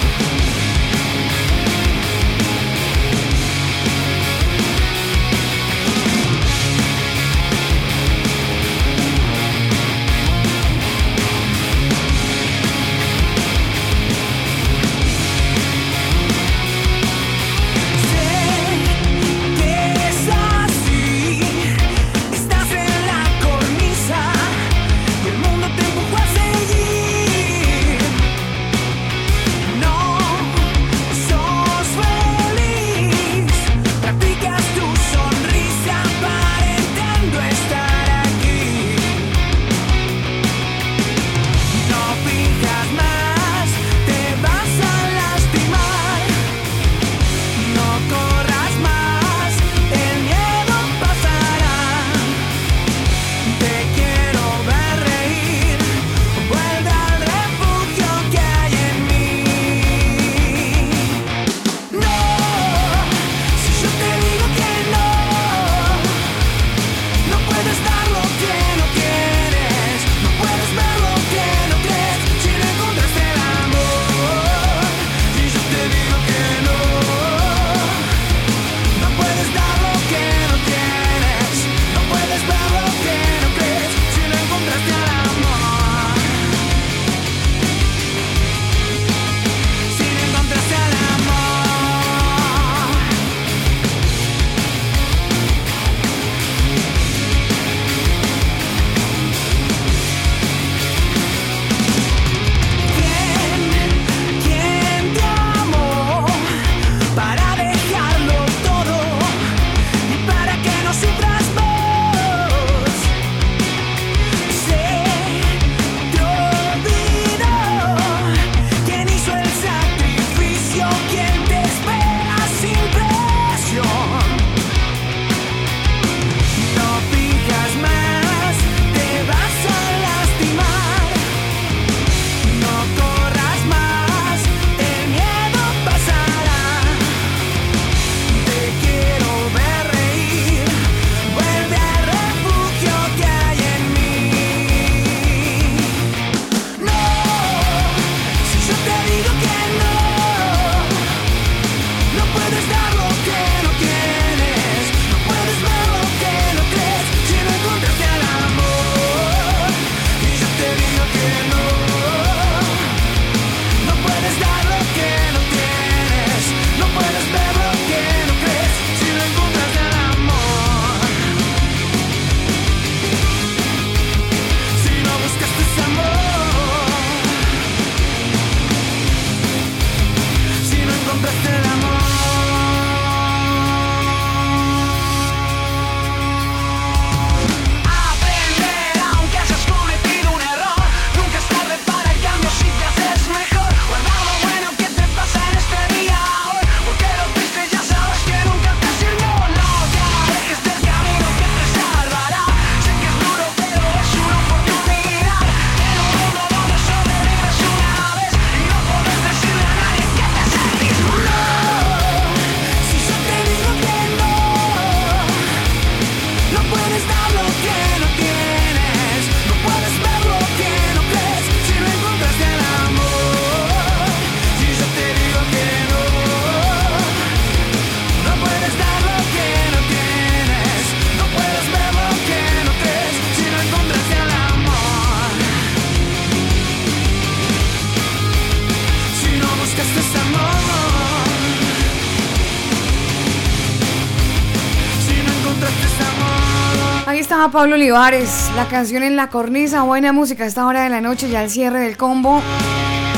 Pablo Olivares, la canción en la cornisa, buena música a esta hora de la noche, ya el cierre del combo.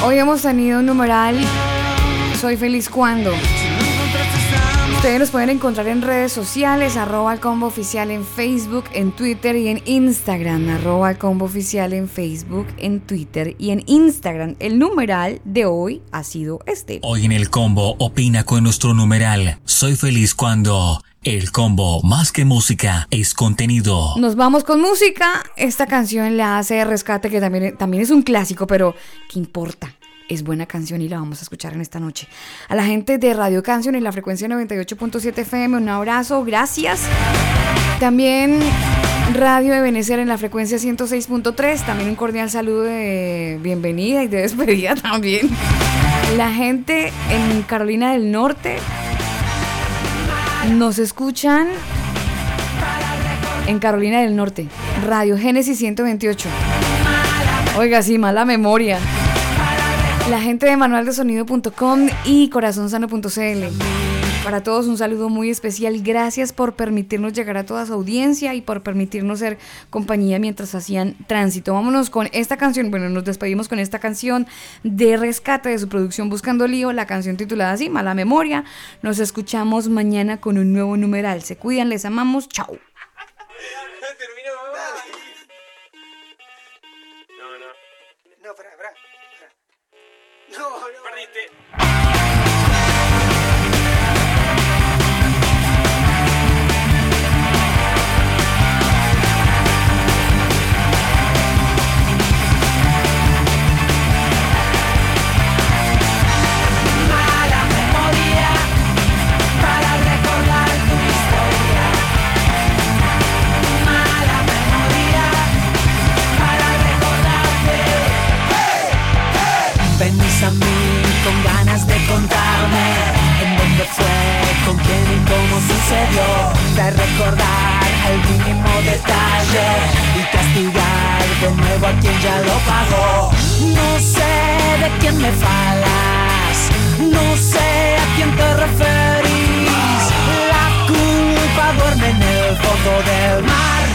Hoy hemos tenido un numeral, soy feliz cuando. Ustedes los pueden encontrar en redes sociales, arroba el combo oficial en Facebook, en Twitter y en Instagram, arroba el combo oficial en Facebook, en Twitter y en Instagram. El numeral de hoy ha sido este. Hoy en el combo opina con nuestro numeral. Soy feliz cuando el combo más que música es contenido. Nos vamos con música. Esta canción la hace Rescate, que también, también es un clásico, pero ¿qué importa? Es buena canción y la vamos a escuchar en esta noche. A la gente de Radio Canción en la frecuencia 98.7 FM, un abrazo, gracias. También Radio de Venecer en la frecuencia 106.3, también un cordial saludo de bienvenida y de despedida también. La gente en Carolina del Norte nos escuchan en Carolina del Norte, Radio Génesis 128. Oiga, sí, mala memoria. La gente de manualdesonido.com y corazonsano.cl. Para todos un saludo muy especial. Gracias por permitirnos llegar a toda su audiencia y por permitirnos ser compañía mientras hacían tránsito. Vámonos con esta canción. Bueno, nos despedimos con esta canción de rescate de su producción Buscando Lío, la canción titulada así, Mala Memoria. Nos escuchamos mañana con un nuevo numeral. Se cuidan, les amamos. Chao. No, espera, espera. espera. No, no. Perdiste. De recordar el mínimo detalle y castigar de nuevo a quien ya lo pagó. No sé de quién me falas, no sé a quién te referís. La culpa duerme en el fondo del mar,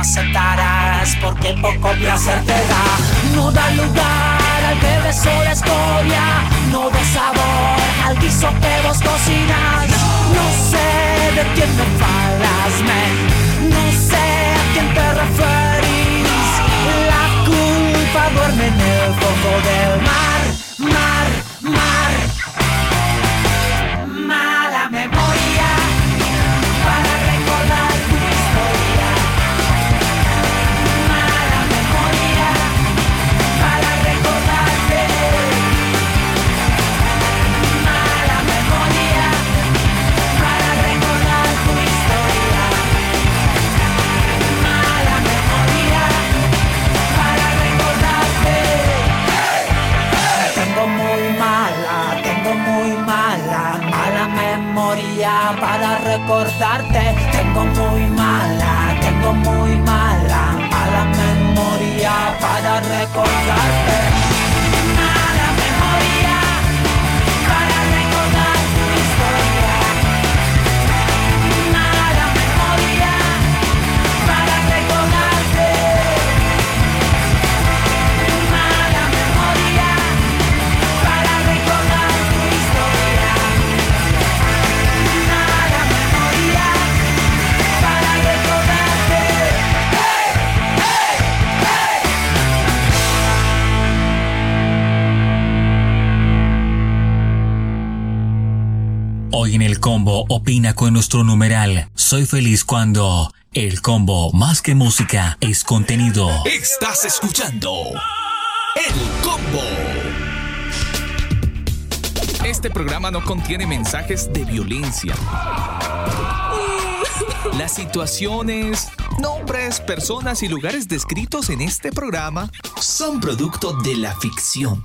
aceptarás porque poco placer te da. No da lugar al que besó la escoria. No da sabor al guiso que vos cocinas. No sé de quién me falas, men. No sé a quién te referís. La culpa duerme en el fondo del mar, para recordarte. Tengo muy mala, tengo muy mala, mala memoria para recordarte. Hoy en el combo opina con nuestro numeral. Soy feliz cuando el combo más que música es contenido. Estás escuchando El Combo. Este programa no contiene mensajes de violencia. Las situaciones, nombres, personas y lugares descritos en este programa son producto de la ficción.